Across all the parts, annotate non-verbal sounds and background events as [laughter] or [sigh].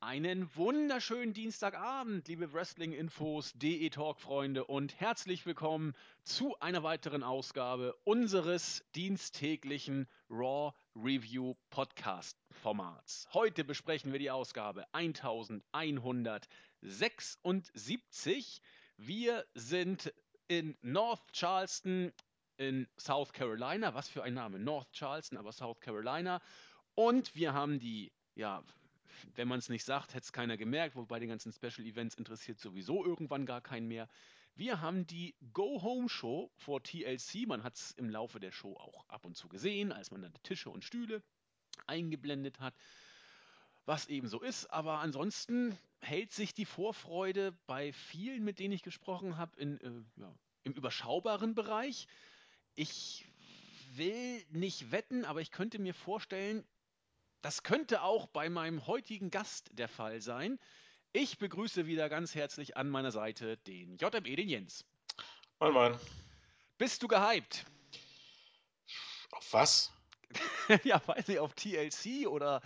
Einen wunderschönen Dienstagabend, liebe Wrestling-Infos, DE Talk-Freunde und herzlich willkommen zu einer weiteren Ausgabe unseres diensttäglichen Raw Review Podcast Formats. Heute besprechen wir die Ausgabe 1176. Wir sind in North Charleston in South Carolina. Was für ein Name? North Charleston, aber South Carolina. Und wir haben die ja, wenn man es nicht sagt, hätte es keiner gemerkt, wobei den ganzen Special Events interessiert sowieso irgendwann gar keinen mehr. Wir haben die Go-Home-Show vor TLC. Man hat es im Laufe der Show auch ab und zu gesehen, als man dann Tische und Stühle eingeblendet hat. Was eben so ist, aber ansonsten hält sich die Vorfreude bei vielen, mit denen ich gesprochen habe, äh, ja, im überschaubaren Bereich. Ich will nicht wetten, aber ich könnte mir vorstellen, das könnte auch bei meinem heutigen Gast der Fall sein. Ich begrüße wieder ganz herzlich an meiner Seite den JME, den Jens. Moin, moin. Bist du gehypt? Auf was? [laughs] ja, weiß nicht, auf TLC oder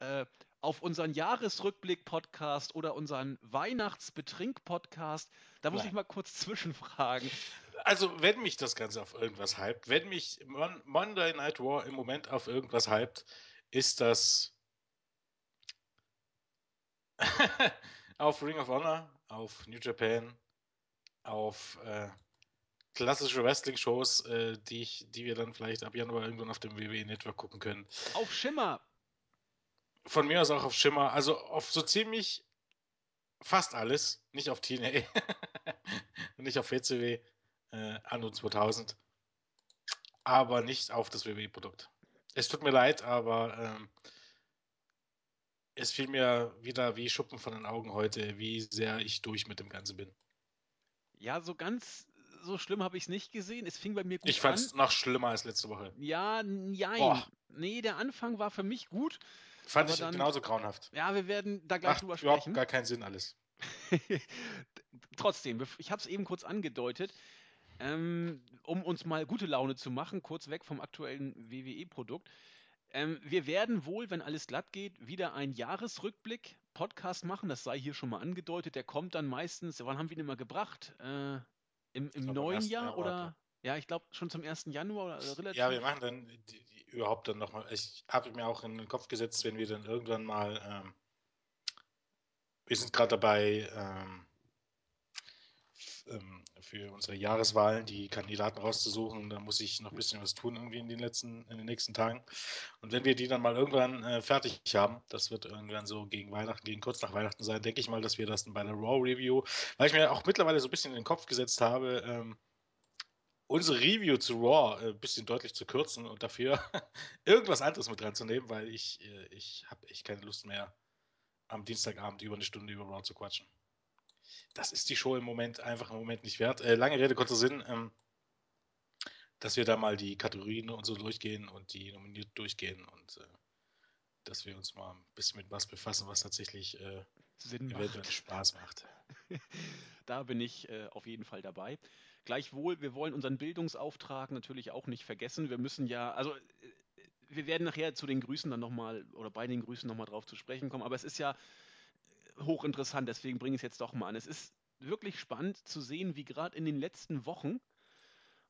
äh, auf unseren Jahresrückblick-Podcast oder unseren Weihnachtsbetrink-Podcast. Da muss Nein. ich mal kurz zwischenfragen. Also, wenn mich das Ganze auf irgendwas hypt, wenn mich Mon Monday Night War im Moment auf irgendwas hypt, ist das [laughs] auf Ring of Honor, auf New Japan, auf äh, klassische Wrestling-Shows, äh, die, die wir dann vielleicht ab Januar irgendwann auf dem WWE Network gucken können. Auf Schimmer! Von mir aus auch auf Schimmer, also auf so ziemlich fast alles, nicht auf TNA [laughs] nicht auf WCW äh, Anno 2000, aber nicht auf das WWE-Produkt. Es tut mir leid, aber ähm, es fiel mir wieder wie Schuppen von den Augen heute, wie sehr ich durch mit dem Ganzen bin. Ja, so ganz so schlimm habe ich es nicht gesehen. Es fing bei mir gut Ich fand es noch schlimmer als letzte Woche. Ja, nein. Nee, der Anfang war für mich gut. Fand ich dann, genauso grauenhaft. Ja, wir werden da gleich Macht drüber überhaupt sprechen. gar keinen Sinn alles. [laughs] Trotzdem, ich habe es eben kurz angedeutet. Ähm, um uns mal gute Laune zu machen, kurz weg vom aktuellen WWE-Produkt. Ähm, wir werden wohl, wenn alles glatt geht, wieder einen Jahresrückblick-Podcast machen. Das sei hier schon mal angedeutet. Der kommt dann meistens, wann haben wir ihn immer gebracht? Äh, Im im neuen Jahr Januar, oder? Ja, ich glaube schon zum 1. Januar oder also relativ. Ja, wir machen dann die, die, überhaupt dann nochmal. Ich habe mir auch in den Kopf gesetzt, wenn wir dann irgendwann mal. Ähm, wir sind gerade dabei, ähm, ähm, für unsere Jahreswahlen die Kandidaten rauszusuchen. Da muss ich noch ein bisschen was tun irgendwie in den letzten, in den nächsten Tagen. Und wenn wir die dann mal irgendwann äh, fertig haben, das wird irgendwann so gegen Weihnachten, gegen kurz nach Weihnachten sein, denke ich mal, dass wir das dann bei der Raw Review, weil ich mir auch mittlerweile so ein bisschen in den Kopf gesetzt habe, ähm, unsere Review zu Raw ein äh, bisschen deutlich zu kürzen und dafür [laughs] irgendwas anderes mit reinzunehmen, weil ich, äh, ich habe echt keine Lust mehr, am Dienstagabend über eine Stunde über Raw zu quatschen das ist die Show im Moment einfach im Moment nicht wert. Äh, lange Rede, kurzer Sinn, ähm, dass wir da mal die Kategorien und so durchgehen und die nominiert durchgehen und äh, dass wir uns mal ein bisschen mit was befassen, was tatsächlich äh, Sinn eventuell macht. Spaß macht. [laughs] da bin ich äh, auf jeden Fall dabei. Gleichwohl, wir wollen unseren Bildungsauftrag natürlich auch nicht vergessen. Wir müssen ja, also äh, wir werden nachher zu den Grüßen dann nochmal oder bei den Grüßen nochmal drauf zu sprechen kommen, aber es ist ja hochinteressant, deswegen bringe ich es jetzt doch mal an. Es ist wirklich spannend zu sehen, wie gerade in den letzten Wochen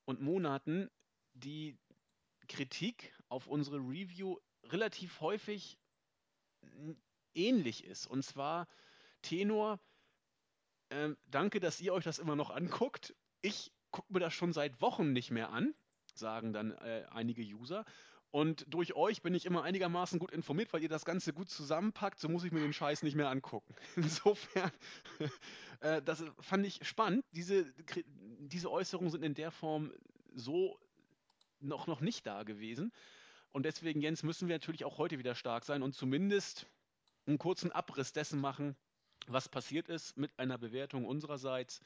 und Monaten die Kritik auf unsere Review relativ häufig ähnlich ist. Und zwar Tenor, äh, danke, dass ihr euch das immer noch anguckt. Ich gucke mir das schon seit Wochen nicht mehr an, sagen dann äh, einige User. Und durch euch bin ich immer einigermaßen gut informiert, weil ihr das Ganze gut zusammenpackt. So muss ich mir den Scheiß nicht mehr angucken. [laughs] Insofern, [laughs] äh, das fand ich spannend. Diese, diese Äußerungen sind in der Form so noch, noch nicht da gewesen. Und deswegen, Jens, müssen wir natürlich auch heute wieder stark sein und zumindest einen kurzen Abriss dessen machen, was passiert ist mit einer Bewertung unsererseits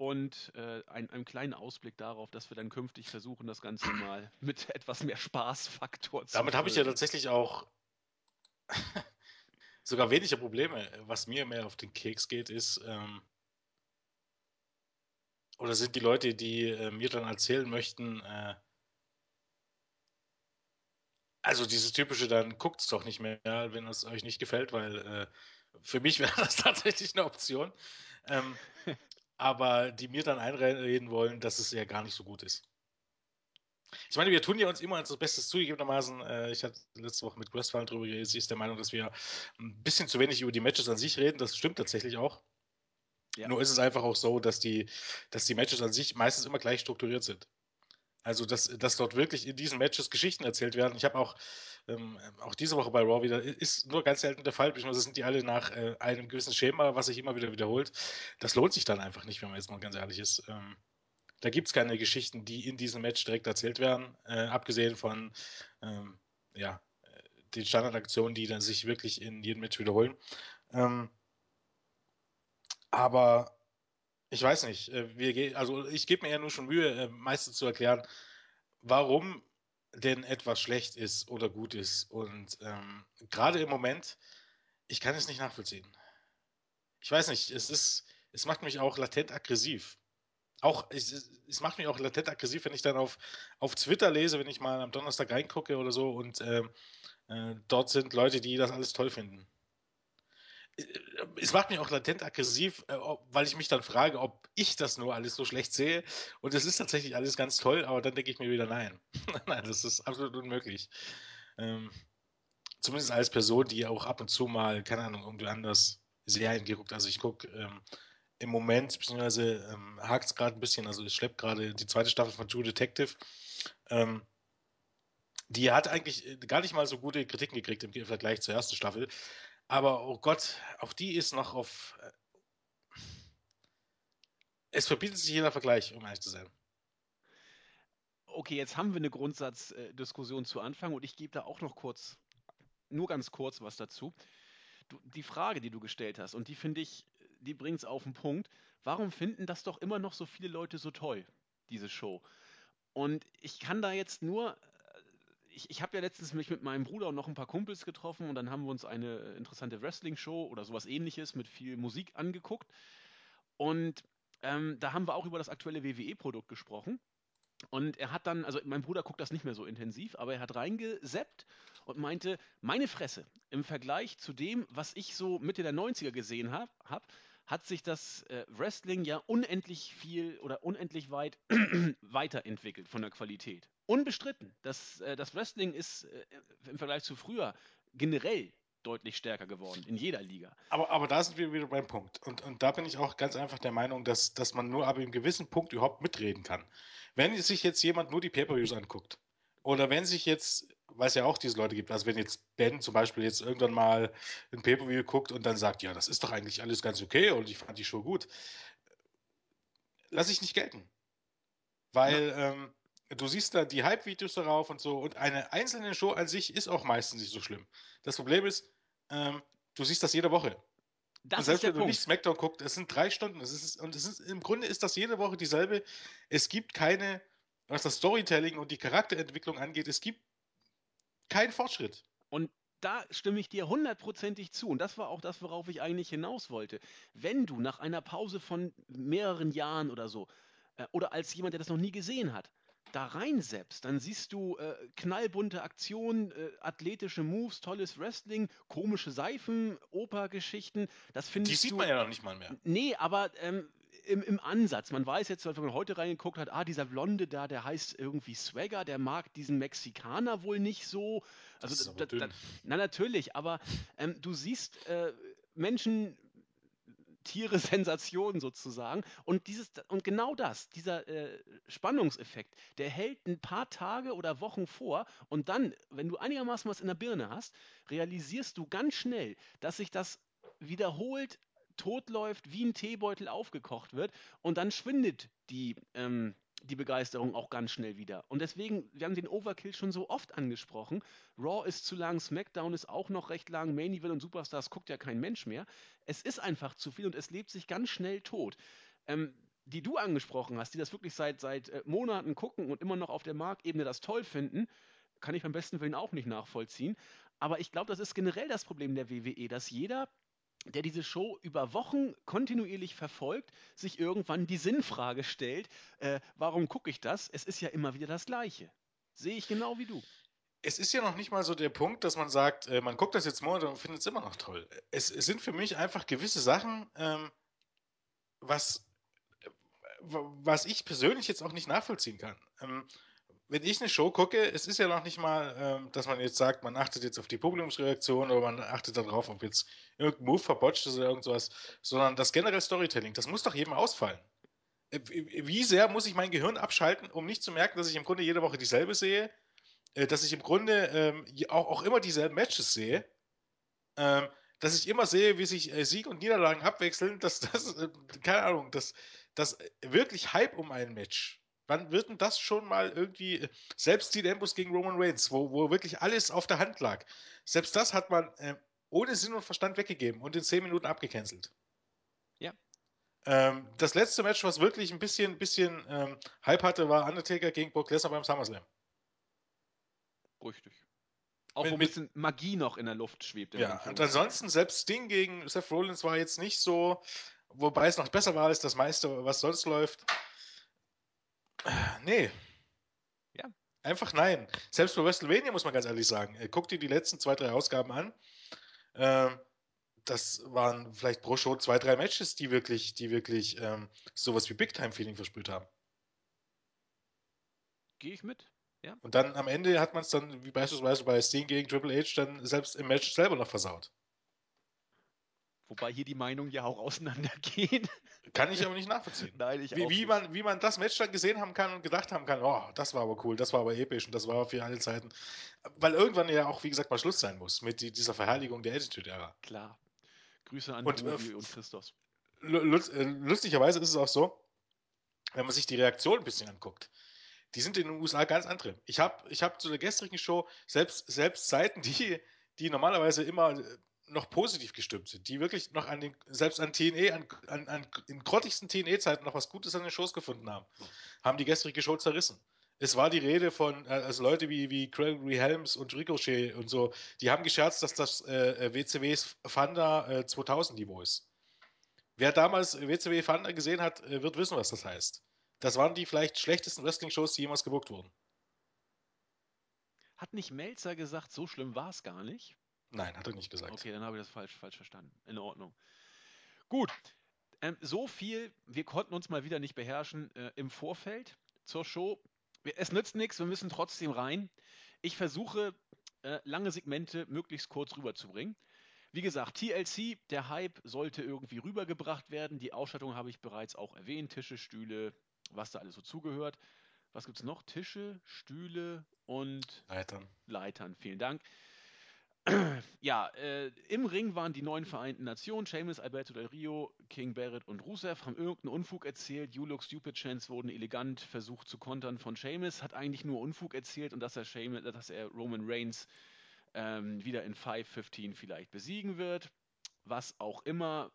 und äh, ein, einen kleinen Ausblick darauf, dass wir dann künftig versuchen, das Ganze mal [laughs] mit etwas mehr Spaßfaktor zu Damit habe ich ja tatsächlich auch [laughs] sogar weniger Probleme. Was mir mehr auf den Keks geht, ist, ähm, oder sind die Leute, die äh, mir dann erzählen möchten, äh, Also dieses typische, dann guckt's doch nicht mehr, wenn es euch nicht gefällt, weil äh, für mich [laughs] wäre das tatsächlich eine Option. Ähm, aber die mir dann einreden wollen, dass es ja gar nicht so gut ist. Ich meine, wir tun ja uns immer unser Bestes zugegebenermaßen. Äh, ich hatte letzte Woche mit Westphal drüber geredet. Sie ist der Meinung, dass wir ein bisschen zu wenig über die Matches an sich reden. Das stimmt tatsächlich auch. Ja. Nur ist es einfach auch so, dass die, dass die Matches an sich meistens immer gleich strukturiert sind. Also, dass, dass dort wirklich in diesen Matches Geschichten erzählt werden. Ich habe auch, ähm, auch diese Woche bei Raw wieder, ist nur ganz selten der Fall, beziehungsweise sind die alle nach äh, einem gewissen Schema, was sich immer wieder wiederholt. Das lohnt sich dann einfach nicht, wenn man jetzt mal ganz ehrlich ist. Ähm, da gibt es keine Geschichten, die in diesem Match direkt erzählt werden, äh, abgesehen von ähm, ja, den Standardaktionen, die dann sich wirklich in jedem Match wiederholen. Ähm, aber ich weiß nicht, äh, wir, also ich gebe mir ja nur schon Mühe, äh, meistens zu erklären, warum denn etwas schlecht ist oder gut ist. Und ähm, gerade im Moment, ich kann es nicht nachvollziehen. Ich weiß nicht, es ist, es macht mich auch latent aggressiv. Auch, es, es macht mich auch latent aggressiv, wenn ich dann auf, auf Twitter lese, wenn ich mal am Donnerstag reingucke oder so und äh, äh, dort sind Leute, die das alles toll finden es macht mich auch latent aggressiv, äh, weil ich mich dann frage, ob ich das nur alles so schlecht sehe. Und es ist tatsächlich alles ganz toll, aber dann denke ich mir wieder, nein. [laughs] nein, das ist absolut unmöglich. Ähm, zumindest als Person, die auch ab und zu mal, keine Ahnung, irgendwie anders Serien geguckt. Also ich gucke ähm, im Moment, beziehungsweise ähm, hakt es gerade ein bisschen, also ich schleppe gerade die zweite Staffel von True Detective. Ähm, die hat eigentlich äh, gar nicht mal so gute Kritiken gekriegt im Vergleich zur ersten Staffel. Aber oh Gott, auch die ist noch auf. Äh, es verbietet sich jeder Vergleich, um ehrlich zu sein. Okay, jetzt haben wir eine Grundsatzdiskussion zu Anfang und ich gebe da auch noch kurz, nur ganz kurz was dazu. Du, die Frage, die du gestellt hast, und die finde ich, die bringt es auf den Punkt. Warum finden das doch immer noch so viele Leute so toll, diese Show? Und ich kann da jetzt nur ich, ich habe ja letztens mich mit meinem Bruder und noch ein paar Kumpels getroffen und dann haben wir uns eine interessante Wrestling-Show oder sowas ähnliches mit viel Musik angeguckt. Und ähm, da haben wir auch über das aktuelle WWE-Produkt gesprochen. Und er hat dann, also mein Bruder guckt das nicht mehr so intensiv, aber er hat reingeseppt und meinte, meine Fresse, im Vergleich zu dem, was ich so Mitte der 90er gesehen habe, hab, hat sich das äh, Wrestling ja unendlich viel oder unendlich weit [clears throat] weiterentwickelt von der Qualität. Unbestritten. Das, äh, das Wrestling ist äh, im Vergleich zu früher generell deutlich stärker geworden, in jeder Liga. Aber, aber da sind wir wieder beim Punkt. Und, und da bin ich auch ganz einfach der Meinung, dass, dass man nur ab einem gewissen Punkt überhaupt mitreden kann. Wenn sich jetzt jemand nur die Pay-Per-Views anguckt, oder wenn sich jetzt, weil es ja auch diese Leute gibt, also wenn jetzt Ben zum Beispiel jetzt irgendwann mal ein Pay-Per-View guckt und dann sagt, ja, das ist doch eigentlich alles ganz okay und ich fand die Show gut, lasse ich nicht gelten. Weil, ja. ähm, du siehst da die Hype-Videos darauf und so. Und eine einzelne Show an sich ist auch meistens nicht so schlimm. Das Problem ist, ähm, du siehst das jede Woche. Das und selbst wenn du Punkt. nicht SmackDown guckst, es sind drei Stunden. Es ist, und es ist, im Grunde ist das jede Woche dieselbe. Es gibt keine, was das Storytelling und die Charakterentwicklung angeht, es gibt keinen Fortschritt. Und da stimme ich dir hundertprozentig zu. Und das war auch das, worauf ich eigentlich hinaus wollte. Wenn du nach einer Pause von mehreren Jahren oder so, äh, oder als jemand, der das noch nie gesehen hat, da reinseppst, dann siehst du äh, knallbunte Aktionen, äh, athletische Moves, tolles Wrestling, komische Seifen, Opergeschichten. Das findest Die sieht du, man ja noch nicht mal mehr. Nee, aber ähm, im, im Ansatz. Man weiß jetzt, wenn man heute reingeguckt hat, ah, dieser Blonde da, der heißt irgendwie Swagger, der mag diesen Mexikaner wohl nicht so. Also, das da, da, na natürlich, aber ähm, du siehst äh, Menschen Tiere [laughs] Sensation sozusagen. Und, dieses, und genau das, dieser äh, Spannungseffekt, der hält ein paar Tage oder Wochen vor und dann, wenn du einigermaßen was in der Birne hast, realisierst du ganz schnell, dass sich das wiederholt totläuft, wie ein Teebeutel aufgekocht wird und dann schwindet die, ähm, die Begeisterung auch ganz schnell wieder. Und deswegen, wir haben den Overkill schon so oft angesprochen. Raw ist zu lang, SmackDown ist auch noch recht lang, Main Event und Superstars guckt ja kein Mensch mehr. Es ist einfach zu viel und es lebt sich ganz schnell tot. Ähm, die du angesprochen hast, die das wirklich seit, seit äh, Monaten gucken und immer noch auf der Marktebene das toll finden, kann ich beim besten Willen auch nicht nachvollziehen. Aber ich glaube, das ist generell das Problem der WWE, dass jeder der diese Show über Wochen kontinuierlich verfolgt, sich irgendwann die Sinnfrage stellt, äh, warum gucke ich das? Es ist ja immer wieder das Gleiche. Sehe ich genau wie du. es ist ja noch nicht mal so der Punkt, dass man sagt, äh, man guckt das jetzt mal und findet es immer noch toll. Es, es, sind für mich einfach gewisse Sachen, ähm, was, was ich persönlich jetzt auch nicht nachvollziehen kann. Ähm, wenn ich eine Show gucke, es ist ja noch nicht mal, ähm, dass man jetzt sagt, man achtet jetzt auf die Publikumsreaktion oder man achtet darauf, ob jetzt irgendein Move verbotscht ist oder irgendwas, sondern das generelle Storytelling, das muss doch jedem ausfallen. Äh, wie sehr muss ich mein Gehirn abschalten, um nicht zu merken, dass ich im Grunde jede Woche dieselbe sehe, äh, dass ich im Grunde ähm, auch, immer dieselben Matches sehe, ähm, dass ich immer sehe, wie sich äh, Sieg und Niederlagen abwechseln, dass das, keine Ahnung, dass, dass wirklich Hype um ein Match. Wann wird denn das schon mal irgendwie, äh, selbst die Embus gegen Roman Reigns, wo, wo wirklich alles auf der Hand lag, selbst das hat man äh, ohne Sinn und Verstand weggegeben und in 10 Minuten abgecancelt. Ja. Ähm, das letzte Match, was wirklich ein bisschen, bisschen ähm, Hype hatte, war Undertaker gegen Brock Lesnar beim SummerSlam. Richtig. Auch mit, wo ein bisschen Magie noch in der Luft schwebt. Ja, und ansonsten, selbst Sting gegen Seth Rollins war jetzt nicht so, wobei es noch besser war als das meiste, was sonst läuft. Nee. Ja. Einfach nein. Selbst bei WrestleMania muss man ganz ehrlich sagen. Äh, guck dir die letzten zwei, drei Ausgaben an. Ähm, das waren vielleicht pro Show zwei, drei Matches, die wirklich, die wirklich ähm, sowas wie Big Time Feeling verspürt haben. Gehe ich mit. Ja. Und dann am Ende hat man es dann, wie beispielsweise bei Sting gegen Triple H, dann selbst im Match selber noch versaut. Wobei hier die Meinungen ja auch auseinandergehen. [laughs] Kann ich aber nicht nachvollziehen. Nein, ich wie, wie. Man, wie man das Match dann gesehen haben kann und gedacht haben kann, oh, das war aber cool, das war aber episch und das war für alle Zeiten. Weil irgendwann ja auch, wie gesagt, mal Schluss sein muss mit dieser Verherrlichung der Attitude-Ära. Klar. Grüße an und, Tobi äh, und Christos. Äh, lustigerweise ist es auch so, wenn man sich die Reaktion ein bisschen anguckt, die sind in den USA ganz andere. Ich habe ich hab zu der gestrigen Show selbst, selbst Seiten, [laughs] die, die normalerweise immer äh, noch positiv gestimmt sind, die wirklich noch an den, selbst an TNE, an, an, an in grottigsten TNE-Zeiten noch was Gutes an den Shows gefunden haben, haben die gestrige Show zerrissen. Es war die Rede von, äh, also Leute wie, wie Gregory Helms und Ricochet und so, die haben gescherzt, dass das äh, WCWs Fanda äh, 2000 Niveau ist. Wer damals WCW Fanda gesehen hat, äh, wird wissen, was das heißt. Das waren die vielleicht schlechtesten Wrestling-Shows, die jemals gebucht wurden. Hat nicht Melzer gesagt, so schlimm war es gar nicht? Nein, hat er nicht gesagt. Okay, dann habe ich das falsch, falsch verstanden. In Ordnung. Gut. Ähm, so viel, wir konnten uns mal wieder nicht beherrschen äh, im Vorfeld zur Show. Es nützt nichts, wir müssen trotzdem rein. Ich versuche, äh, lange Segmente möglichst kurz rüberzubringen. Wie gesagt, TLC, der Hype sollte irgendwie rübergebracht werden. Die Ausstattung habe ich bereits auch erwähnt. Tische, Stühle, was da alles so zugehört. Was gibt es noch? Tische, Stühle und Leitern. Leitern, vielen Dank. Ja, äh, im Ring waren die neuen Vereinten Nationen, Seamus, Alberto Del Rio, King Barrett und Rusev, haben irgendeinen Unfug erzählt. You Look Stupid Chance wurden elegant versucht zu kontern von Seamus, hat eigentlich nur Unfug erzählt und dass er, Seamus, dass er Roman Reigns ähm, wieder in 5.15 vielleicht besiegen wird. Was auch immer.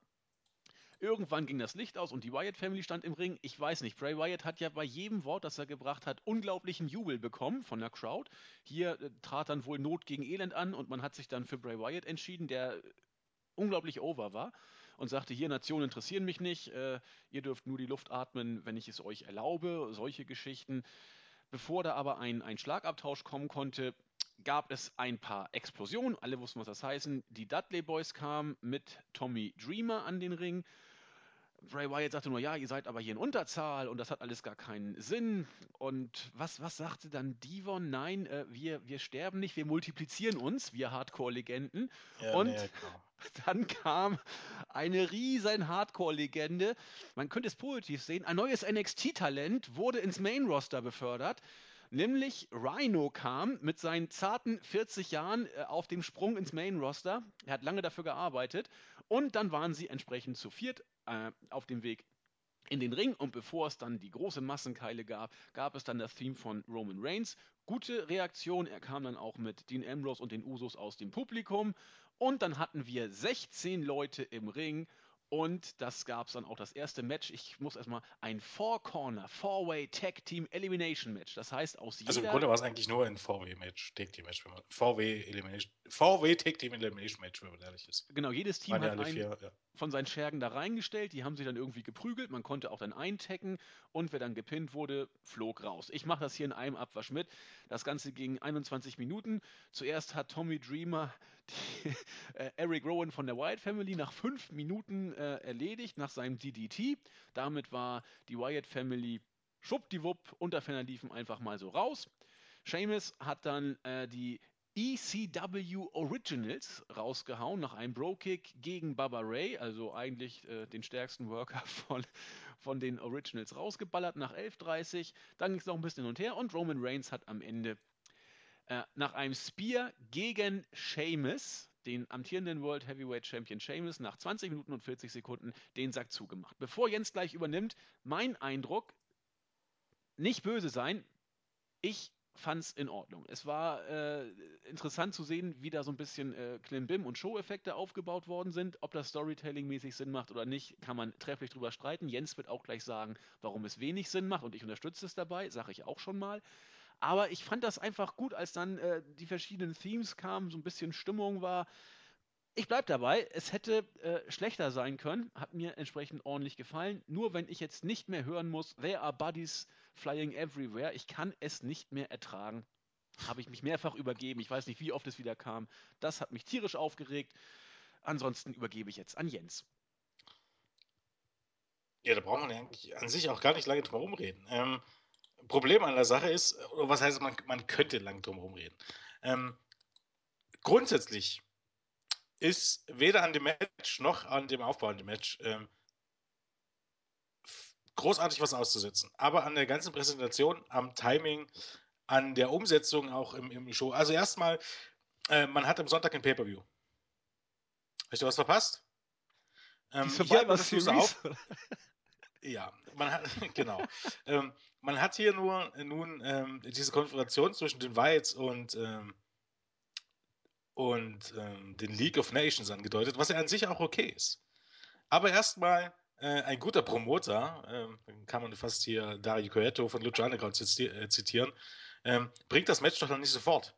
Irgendwann ging das Licht aus und die Wyatt Family stand im Ring. Ich weiß nicht, Bray Wyatt hat ja bei jedem Wort, das er gebracht hat, unglaublichen Jubel bekommen von der Crowd. Hier äh, trat dann wohl Not gegen Elend an und man hat sich dann für Bray Wyatt entschieden, der unglaublich over war und sagte, hier Nationen interessieren mich nicht, äh, ihr dürft nur die Luft atmen, wenn ich es euch erlaube, solche Geschichten. Bevor da aber ein, ein Schlagabtausch kommen konnte, gab es ein paar Explosionen. Alle wussten, was das heißen. Die Dudley Boys kamen mit Tommy Dreamer an den Ring. Bray Wyatt sagte nur, ja, ihr seid aber hier in Unterzahl und das hat alles gar keinen Sinn. Und was, was sagte dann Devon? Nein, äh, wir, wir sterben nicht, wir multiplizieren uns, wir Hardcore-Legenden. Ja, und nee, [laughs] dann kam eine riesen Hardcore-Legende. Man könnte es positiv sehen. Ein neues NXT-Talent wurde ins Main-Roster befördert. Nämlich Rhino kam mit seinen zarten 40 Jahren äh, auf dem Sprung ins Main-Roster. Er hat lange dafür gearbeitet. Und dann waren sie entsprechend zu viert äh, auf dem Weg in den Ring und bevor es dann die große Massenkeile gab, gab es dann das Theme von Roman Reigns. Gute Reaktion, er kam dann auch mit Dean Ambrose und den Usos aus dem Publikum und dann hatten wir 16 Leute im Ring und das gab es dann auch das erste Match. Ich muss erstmal ein Four-Corner, Four-Way Tag Team Elimination Match. Das heißt, aus jeder. Also im Grunde war es eigentlich nur ein Four-Way Match, Tag Team Match. Four-Way Elimination, VW Tag Team Elimination Match, wenn man ehrlich ist. Genau, jedes Team hat einen vier, ja. von seinen Schergen da reingestellt, die haben sich dann irgendwie geprügelt, man konnte auch dann eintecken und wer dann gepinnt wurde, flog raus. Ich mache das hier in einem Abwasch mit. Das Ganze ging 21 Minuten. Zuerst hat Tommy Dreamer die, [laughs] äh, Eric Rowan von der Wyatt Family nach fünf Minuten äh, erledigt, nach seinem DDT. Damit war die Wyatt Family schwuppdiwupp, Unterfänner liefen einfach mal so raus. Seamus hat dann äh, die ECW Originals rausgehauen nach einem Bro-Kick gegen Baba Ray, also eigentlich äh, den stärksten Worker [laughs] von, von den Originals rausgeballert nach 11.30. Dann ging es noch ein bisschen hin und her und Roman Reigns hat am Ende äh, nach einem Spear gegen Sheamus, den amtierenden World Heavyweight Champion Sheamus, nach 20 Minuten und 40 Sekunden den Sack zugemacht. Bevor Jens gleich übernimmt, mein Eindruck, nicht böse sein, ich fand es in Ordnung. Es war äh, interessant zu sehen, wie da so ein bisschen äh, Klimbim und Show-Effekte aufgebaut worden sind. Ob das Storytelling-mäßig Sinn macht oder nicht, kann man trefflich drüber streiten. Jens wird auch gleich sagen, warum es wenig Sinn macht und ich unterstütze es dabei, sage ich auch schon mal. Aber ich fand das einfach gut, als dann äh, die verschiedenen Themes kamen, so ein bisschen Stimmung war. Ich bleibe dabei, es hätte äh, schlechter sein können, hat mir entsprechend ordentlich gefallen. Nur wenn ich jetzt nicht mehr hören muss, there are buddies flying everywhere, ich kann es nicht mehr ertragen. Habe ich mich mehrfach übergeben, ich weiß nicht, wie oft es wieder kam. Das hat mich tierisch aufgeregt. Ansonsten übergebe ich jetzt an Jens. Ja, da braucht man eigentlich an sich auch gar nicht lange drum herum reden. Ähm, Problem an der Sache ist, oder was heißt, man, man könnte lang drum herum reden. Ähm, grundsätzlich ist weder an dem Match noch an dem Aufbau an dem Match ähm, großartig was auszusetzen. Aber an der ganzen Präsentation, am Timing, an der Umsetzung auch im, im Show. Also erstmal, äh, man hat am Sonntag ein Pay-Per-View. Hast du was verpasst? Ähm, hier Series. Auf. [laughs] Ja, man hat, [laughs] genau. ähm, man hat hier nur nun ähm, diese Konfrontation zwischen den Whites und ähm, und ähm, den League of Nations angedeutet, was ja an sich auch okay ist. Aber erstmal äh, ein guter Promoter, äh, kann man fast hier Dario Coetto von Lucha Underground äh, zitieren, ähm, bringt das Match doch noch nicht sofort.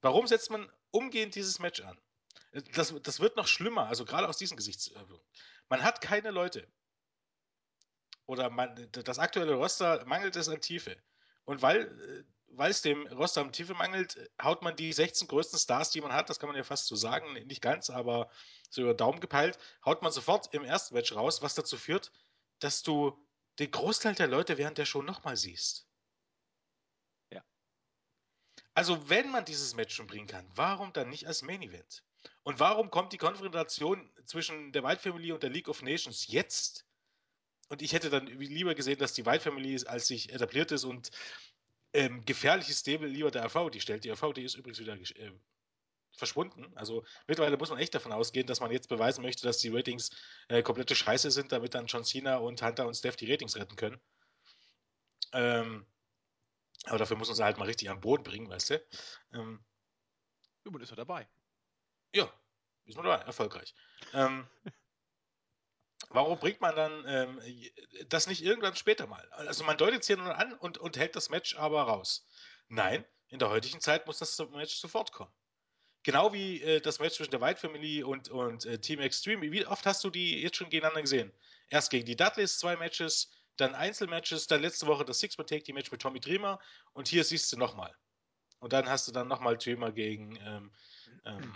Warum setzt man umgehend dieses Match an? Äh, das, das wird noch schlimmer, also gerade aus diesen Gesichtswirkungen. Man hat keine Leute. Oder man, das aktuelle Roster mangelt es an Tiefe. Und weil äh, weil es dem Roster am Tiefe mangelt, haut man die 16 größten Stars, die man hat, das kann man ja fast so sagen, nicht ganz, aber so über Daumen gepeilt, haut man sofort im ersten Match raus, was dazu führt, dass du den Großteil der Leute während der Show nochmal siehst. Ja. Also, wenn man dieses Match schon bringen kann, warum dann nicht als Main Event? Und warum kommt die Konfrontation zwischen der White Family und der League of Nations jetzt? Und ich hätte dann lieber gesehen, dass die White Family als sich etabliert ist und ähm, gefährliches Stable lieber der AV die stellt. Die AV, die ist übrigens wieder äh, verschwunden. Also mittlerweile muss man echt davon ausgehen, dass man jetzt beweisen möchte, dass die Ratings äh, komplette Scheiße sind, damit dann John Cena und Hunter und Steph die Ratings retten können. Ähm, aber dafür muss man sie halt mal richtig am Boden bringen, weißt du? Ähm, und ist er dabei. Ja, ist man dabei, erfolgreich. ähm, [laughs] Warum bringt man dann ähm, das nicht irgendwann später mal? Also man deutet es hier nur an und, und hält das Match aber raus. Nein, in der heutigen Zeit muss das Match sofort kommen. Genau wie äh, das Match zwischen der White Family und, und äh, Team Extreme. Wie oft hast du die jetzt schon gegeneinander gesehen? Erst gegen die Dudleys zwei Matches, dann Einzelmatches, dann letzte Woche das Six-Man Take Team Match mit Tommy Dreamer und hier siehst du nochmal. Und dann hast du dann nochmal Dreamer gegen ähm, ähm,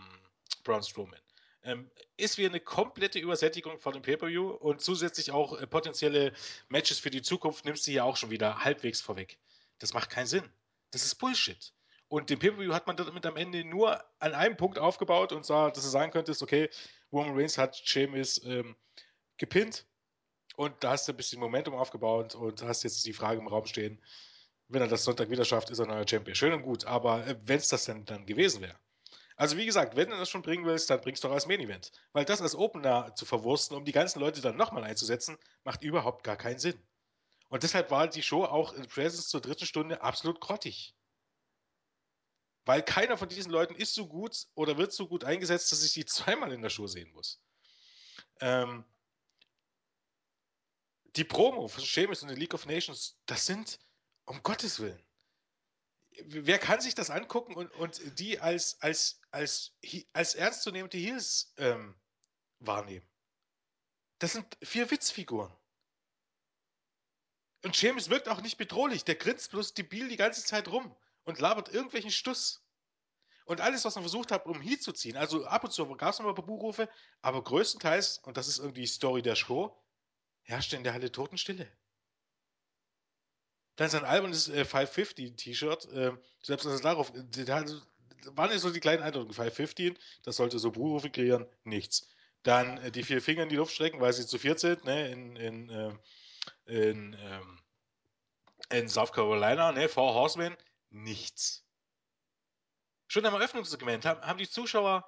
Braun Strowman ähm, ist wie eine komplette Übersättigung von dem Pay-Per-View und zusätzlich auch äh, potenzielle Matches für die Zukunft nimmst du ja auch schon wieder halbwegs vorweg. Das macht keinen Sinn. Das ist Bullshit. Und den Pay-Per-View hat man damit am Ende nur an einem Punkt aufgebaut und zwar, dass du sagen könntest, okay, Roman Reigns hat Sheamus ähm, gepinnt und da hast du ein bisschen Momentum aufgebaut und hast jetzt die Frage im Raum stehen, wenn er das Sonntag wieder schafft, ist er neuer Champion. Schön und gut, aber äh, wenn es das denn dann gewesen wäre, also wie gesagt, wenn du das schon bringen willst, dann bringst du doch als Main Event. Weil das als Opener zu verwursten, um die ganzen Leute dann nochmal einzusetzen, macht überhaupt gar keinen Sinn. Und deshalb war die Show auch in Presence zur dritten Stunde absolut grottig. Weil keiner von diesen Leuten ist so gut oder wird so gut eingesetzt, dass ich die [laughs] zweimal in der Show sehen muss. Ähm, die Promo von Sheamus und der League of Nations, das sind, um Gottes Willen, wer kann sich das angucken und, und die als, als, als, als ernstzunehmende Heels ähm, wahrnehmen? Das sind vier Witzfiguren. Und Seamus wirkt auch nicht bedrohlich. Der grinst bloß debil die ganze Zeit rum und labert irgendwelchen Stuss. Und alles, was man versucht hat, um Heat zu ziehen, also ab und zu gab es noch ein paar Buchrufe, aber größtenteils, und das ist irgendwie die Story der Show, herrschte in der Halle Totenstille. Dann sein albernes äh, 550-T-Shirt, äh, selbst als er darauf, da waren ja so die kleinen Eindrücke. 515, das sollte so Buchrufe kreieren, nichts. Dann äh, die vier Finger in die Luft strecken, weil sie zu viert sind, ne, in, in, äh, in, ähm, in South Carolina, ne, Four Horsemen, nichts. Schon am Eröffnungssegment haben, haben die Zuschauer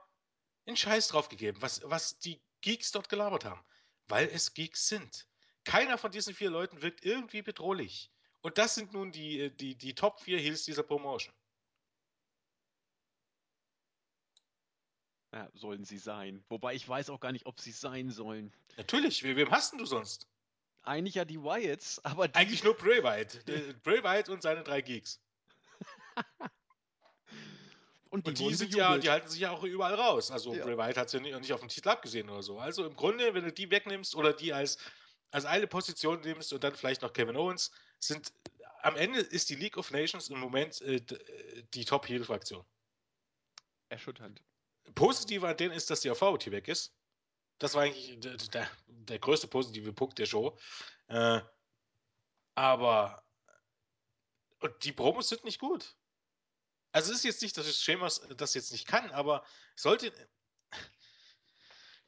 einen Scheiß drauf gegeben, was, was die Geeks dort gelabert haben. Weil es Geeks sind. Keiner von diesen vier Leuten wirkt irgendwie bedrohlich. Und das sind nun die, äh, die, die Top 4 Heels dieser Promotion. Ja, sollen sie sein. Wobei ich weiß auch gar nicht, ob sie sein sollen. Natürlich, wem hast du sonst? Eigentlich ja die Wyatts, aber die... Eigentlich nur Bray Wyatt. Bray Wyatt und seine drei Geeks. [laughs] und die, und die sind ja, die halten sich ja auch überall raus. Also ja. Bray Wyatt hat es ja nicht, nicht auf dem Titel abgesehen oder so. Also im Grunde, wenn du die wegnimmst oder die als, als eine Position nimmst und dann vielleicht noch Kevin Owens, sind am Ende ist die League of Nations im Moment äh, die Top-Heel-Fraktion. Erschütternd. Positiv an denen ist, dass die Authority weg ist. Das war eigentlich der, der, der größte positive Punkt der Show. Äh, aber und die Promos sind nicht gut. Also es ist jetzt nicht, dass Sheamus das jetzt nicht kann, aber sollte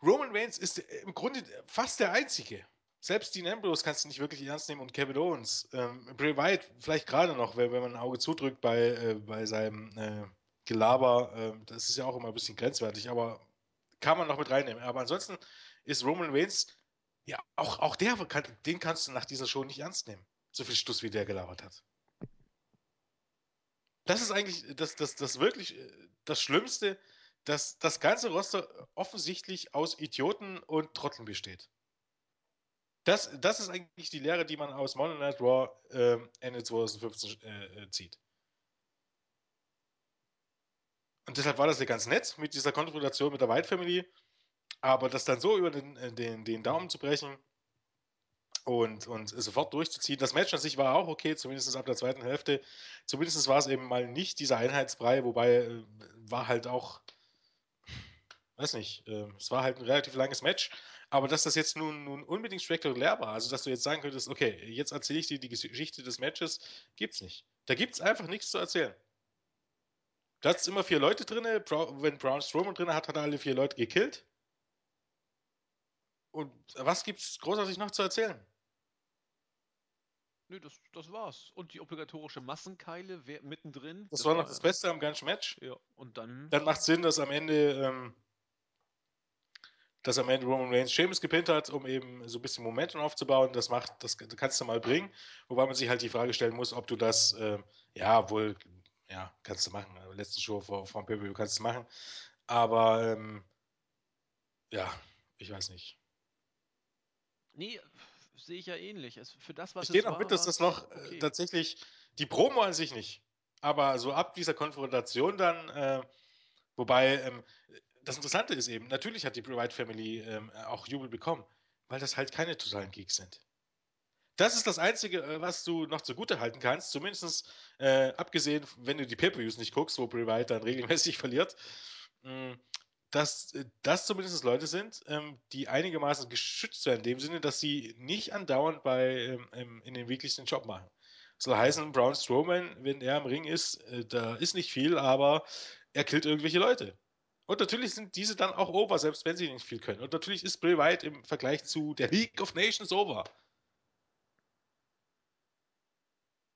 Roman Reigns ist im Grunde fast der einzige, selbst Dean Ambrose kannst du nicht wirklich ernst nehmen und Kevin Owens. Ähm, Bray Wyatt vielleicht gerade noch, wenn, wenn man ein Auge zudrückt bei, äh, bei seinem äh, Gelaber. Äh, das ist ja auch immer ein bisschen grenzwertig, aber kann man noch mit reinnehmen. Aber ansonsten ist Roman Reigns, ja, auch, auch der, den kannst du nach dieser Show nicht ernst nehmen. So viel Stuss, wie der gelabert hat. Das ist eigentlich das, das, das wirklich äh, das Schlimmste, dass das ganze Roster offensichtlich aus Idioten und Trotteln besteht. Das, das ist eigentlich die Lehre, die man aus Monday Night Raw äh, Ende 2015 äh, äh, zieht. Und deshalb war das ja ganz nett mit dieser Konfrontation mit der White Family. Aber das dann so über den, äh, den, den Daumen zu brechen und, und sofort durchzuziehen. Das Match an sich war auch okay, zumindest ab der zweiten Hälfte. Zumindest war es eben mal nicht dieser Einheitsbrei, wobei äh, war halt auch, weiß nicht, äh, es war halt ein relativ langes Match. Aber dass das jetzt nun, nun unbedingt spektakulär war, also dass du jetzt sagen könntest, okay, jetzt erzähle ich dir die Geschichte des Matches, gibt's nicht. Da gibt's einfach nichts zu erzählen. Da hat immer vier Leute drin. Wenn Braun Strowman drin hat, hat er alle vier Leute gekillt. Und was gibt's großartig noch zu erzählen? Nö, das, das war's. Und die obligatorische Massenkeile mittendrin. Das, das war noch das Beste am ganzen Match. Ja, und dann. Dann macht Sinn, dass am Ende ähm, dass am Ende Roman Reigns Sheamus gepinnt hat, um eben so ein bisschen Momentum aufzubauen. Das macht, das kannst du mal bringen. Wobei man sich halt die Frage stellen muss, ob du das, äh, ja, wohl, ja, kannst du machen. Letzte Show vor, vor dem kannst du machen. Aber, ähm, ja, ich weiß nicht. Nee, sehe ich ja ähnlich. Es, für das, was ich gehe noch mit, dass das noch äh, okay. äh, tatsächlich, die Promo an sich nicht. Aber so ab dieser Konfrontation dann, äh, wobei, ähm, das Interessante ist eben, natürlich hat die White Family ähm, auch Jubel bekommen, weil das halt keine totalen Geeks sind. Das ist das Einzige, äh, was du noch zugute halten kannst, zumindest äh, abgesehen, wenn du die Pay-Per-Views nicht guckst, wo Bray dann regelmäßig [laughs] verliert, mh, mm, dass äh, das zumindest Leute sind, ähm, die einigermaßen geschützt werden, in dem Sinne, dass sie nicht andauernd bei, ähm, in den Weeklies Job machen. soll heißen, Braun Strowman, wenn er im Ring ist, äh, da ist nicht viel, aber er killt irgendwelche Leute. Und natürlich sind diese dann auch over, selbst wenn sie nicht viel können. Und natürlich ist Bray Wyatt im Vergleich zu der League of Nations over.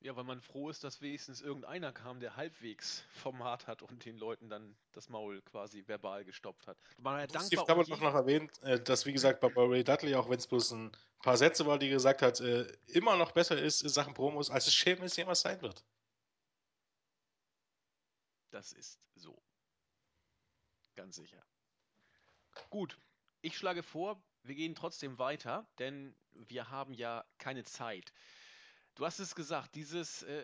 Ja, weil man froh ist, dass wenigstens irgendeiner kam, der halbwegs Format hat und den Leuten dann das Maul quasi verbal gestopft hat. Man ja dankbar Steve noch, noch erwähnt, äh, dass, wie gesagt, bei Ray Dudley, auch wenn es bloß ein paar Sätze war, die gesagt hat, äh, immer noch besser ist in Sachen Promos, als es Sheamus jemals sein wird. Das ist so. Ganz sicher. Gut, ich schlage vor, wir gehen trotzdem weiter, denn wir haben ja keine Zeit. Du hast es gesagt, dieses äh,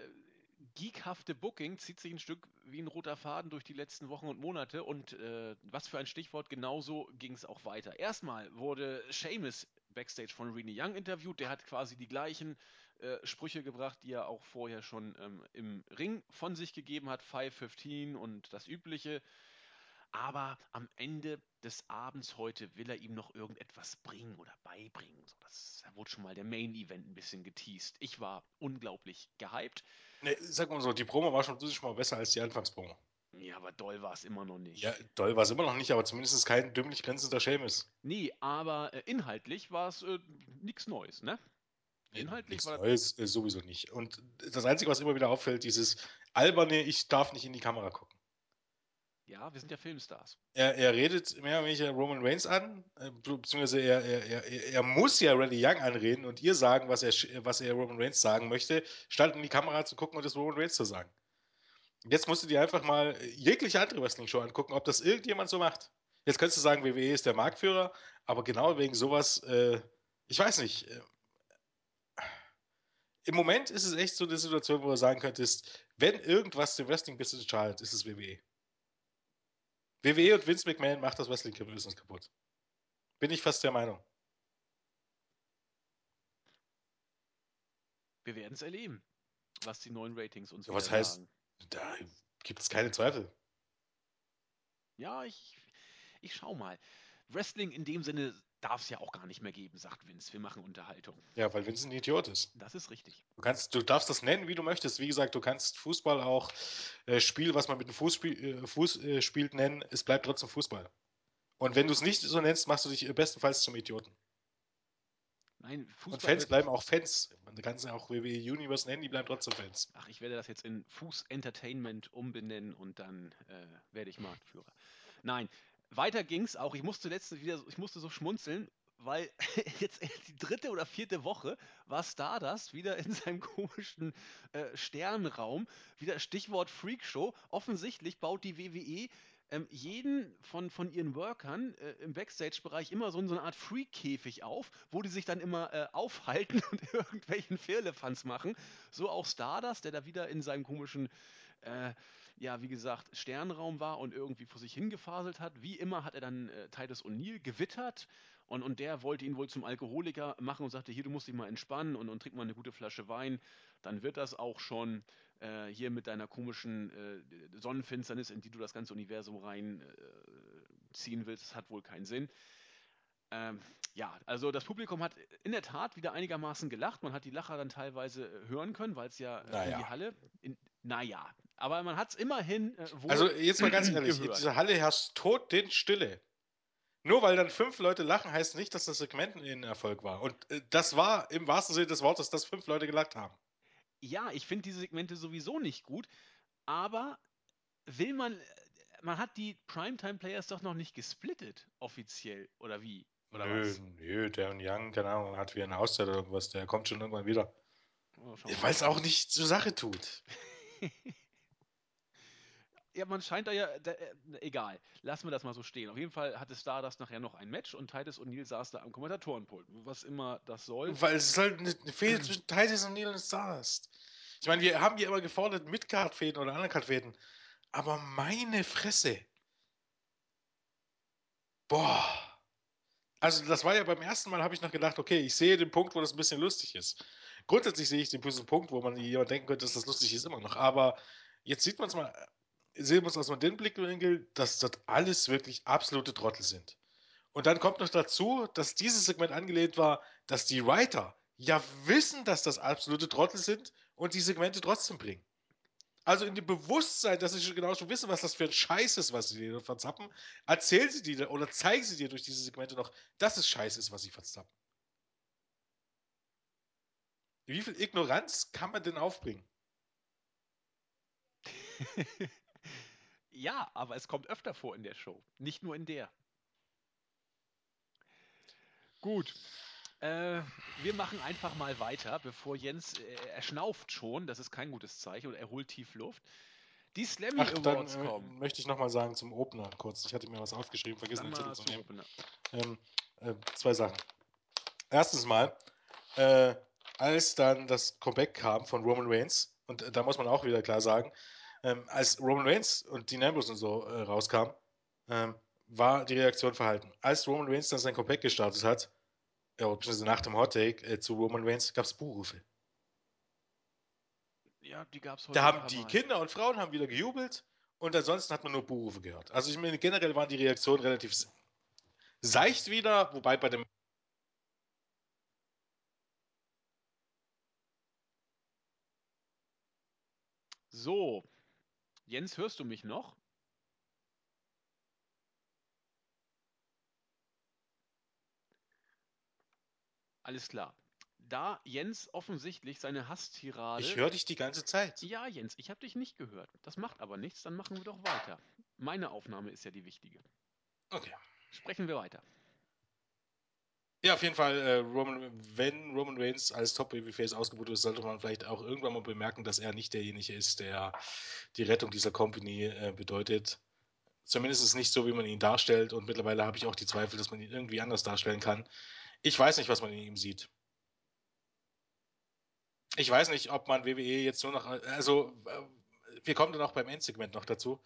geekhafte Booking zieht sich ein Stück wie ein roter Faden durch die letzten Wochen und Monate und äh, was für ein Stichwort, genauso ging es auch weiter. Erstmal wurde Seamus backstage von Renee Young interviewt, der hat quasi die gleichen äh, Sprüche gebracht, die er auch vorher schon ähm, im Ring von sich gegeben hat, 515 und das übliche. Aber am Ende des Abends heute will er ihm noch irgendetwas bringen oder beibringen. So, das, da wurde schon mal der Main Event ein bisschen geteased. Ich war unglaublich gehypt. Ne, sag mal so, die Promo war schon, schon mal besser als die Anfangspromo. Ja, aber doll war es immer noch nicht. Ja, doll war es immer noch nicht, aber zumindest kein dümmlich glänzender Seamus. Nee, aber äh, inhaltlich war es äh, nichts Neues, ne? Inhaltlich Nichts war. Neues äh, sowieso nicht. Und das Einzige, was immer wieder auffällt, dieses alberne, ich darf nicht in die Kamera gucken. Ja, wir sind ja Filmstars. Er, er redet mehr oder weniger Roman Reigns an, äh, beziehungsweise er, er, er, er muss ja Randy Young anreden und ihr sagen, was er, was er Roman Reigns sagen möchte, statt in die Kamera zu gucken und es Roman Reigns zu sagen. Jetzt musst du dir einfach mal jegliche andere Wrestling-Show angucken, ob das irgendjemand so macht. Jetzt könntest du sagen, WWE ist der Marktführer, aber genau wegen sowas, äh, ich weiß nicht. Äh, Im Moment ist es echt so eine Situation, wo du sagen könntest, wenn irgendwas dem Wrestling-Business schadet, ist es WWE. WWE und Vince McMahon macht das Wrestling-Business kaputt. Bin ich fast der Meinung. Wir werden es erleben, was die neuen Ratings uns Ja, was heißt- sagen. Da gibt es keine Zweifel. Ja, ich, ich schau mal. Wrestling in dem Sinne darf es ja auch gar nicht mehr geben, sagt Vince. Wir machen Unterhaltung. Ja, weil Vince ein Idiot ist. Das ist richtig. Du kannst, du darfst das nennen, wie du möchtest. Wie gesagt, du kannst Fußball auch äh, Spiel, was man mit dem Fuß, spiel, äh, Fuß äh, spielt, nennen. Es bleibt trotzdem Fußball. Und wenn du es nicht so nennst, machst du dich äh, bestenfalls zum Idioten. Nein, Fußball. Und Fans bleiben auch Fans. Man kann es ja auch WWE Universe nennen, die bleiben trotzdem Fans. Ach, ich werde das jetzt in Fuß Entertainment umbenennen und dann äh, werde ich Marktführer. Nein, weiter ging's auch. Ich musste letztens wieder, ich musste so schmunzeln, weil [laughs] jetzt die dritte oder vierte Woche war Stardust wieder in seinem komischen äh, Sternraum. Wieder Stichwort Freakshow. Offensichtlich baut die WWE ähm, jeden von, von ihren Workern äh, im Backstage-Bereich immer so, so eine Art Freak-Käfig auf, wo die sich dann immer äh, aufhalten [laughs] und irgendwelchen Firlefanz machen. So auch Stardust, der da wieder in seinem komischen, äh, ja, wie gesagt, Sternraum war und irgendwie vor sich hingefaselt hat. Wie immer hat er dann äh, Titus O'Neill gewittert und, und der wollte ihn wohl zum Alkoholiker machen und sagte, hier, du musst dich mal entspannen und, und trink mal eine gute Flasche Wein. Dann wird das auch schon äh, hier mit deiner komischen äh, Sonnenfinsternis, in die du das ganze Universum rein äh, willst. Das hat wohl keinen Sinn. Ähm, ja, also das Publikum hat in der Tat wieder einigermaßen gelacht. Man hat die Lacher dann teilweise äh, hören können, weil es ja äh, in Naja. die Halle. In, naja, aber man hat es immerhin äh, Also jetzt mal ganz [clears throat] ehrlich, in gehört. dieser Halle herrscht Totenstille. Nur weil dann fünf Leute lachen, heißt nicht, dass das Segment ein Erfolg war. Und äh, das war im wahrsten Sinne des Wortes, dass fünf Leute gelacht haben. Ja, ich finde diese Segmente sowieso nicht gut, aber will man, man hat die Primetime-Players doch noch nicht gesplittet, offiziell, oder wie? Oder nö, was? nö, der und Young, keine Ahnung, hat wieder eine Auszeit oder irgendwas, der kommt schon irgendwann wieder. Oh, Weil es auch nicht zur Sache tut. [laughs] Ja, man scheint da ja, da, äh, egal, lassen wir das mal so stehen. Auf jeden Fall hatte Stardust nachher noch ein Match und Titus O'Neill saß da am Kommentatorenpult, was immer das soll. Weil es ist halt eine Fehde zwischen Titus und Neil und Stardust. Ich meine, wir haben hier immer gefordert Midcard-Fäden oder Undercard-Fäden. Aber meine Fresse. Boah. Also das war ja beim ersten Mal, habe ich noch gedacht, okay, ich sehe den Punkt, wo das ein bisschen lustig ist. Grundsätzlich sehe ich den Punkt, wo man jemand denken könnte, dass das lustig ist, immer noch. Aber jetzt sieht man es mal, sehen wir uns aus dem Blickwinkel, dass das alles wirklich absolute Trottel sind. Und dann kommt noch dazu, dass dieses Segment angelehnt war, dass die Writer ja wissen, dass das absolute Trottel sind und die Segmente trotzdem bringen. Also in dem Bewusstsein, dass sie genau schon wissen, was das für ein Scheiß ist, was sie dir verzappen, erzählen sie dir oder zeigen sie dir durch diese Segmente noch, dass es Scheiß ist, was sie verzappen. Wie viel Ignoranz kann man denn aufbringen? [laughs] ja, aber es kommt öfter vor in der Show, nicht nur in der. Gut. Äh, wir machen einfach mal weiter, bevor Jens, äh, er schnauft schon, das ist kein gutes Zeichen, und er holt tief Luft. Die Slammy Ach, dann Awards äh, kommen. möchte ich nochmal sagen zum Opener kurz. Ich hatte mir was aufgeschrieben, vergessen Dann den Titel zu nehmen. Ähm, äh, zwei Sachen. Erstens mal, äh, als dann das Comeback kam von Roman Reigns, und äh, da muss man auch wieder klar sagen, ähm, als Roman Reigns und Dean Ambrose und so äh, rauskam, ähm, war die Reaktion verhalten. Als Roman Reigns dann sein Comeback gestartet hat, ja, beziehungsweise nach dem Hot Take äh, zu Roman Reigns, gab es Buhrufe. Ja, die gab es heute. Da haben die. Kinder und Frauen haben wieder gejubelt und ansonsten hat man nur Buhrufe gehört. Also ich meine, generell waren die Reaktionen relativ seicht wieder, wobei bei dem So, Jens, hörst du mich noch? Alles klar. Da Jens offensichtlich seine Hasstirade. Ich höre dich die ganze Zeit. Ja, Jens, ich habe dich nicht gehört. Das macht aber nichts, dann machen wir doch weiter. Meine Aufnahme ist ja die wichtige. Okay. Sprechen wir weiter. Ja, auf jeden Fall, äh, Roman, wenn Roman Reigns als Top-Babyface ausgebucht ist, sollte man vielleicht auch irgendwann mal bemerken, dass er nicht derjenige ist, der die Rettung dieser Company äh, bedeutet. Zumindest ist es nicht so, wie man ihn darstellt. Und mittlerweile habe ich auch die Zweifel, dass man ihn irgendwie anders darstellen kann. Ich weiß nicht, was man in ihm sieht. Ich weiß nicht, ob man WWE jetzt nur noch. Also, äh, wir kommen dann auch beim Endsegment noch dazu.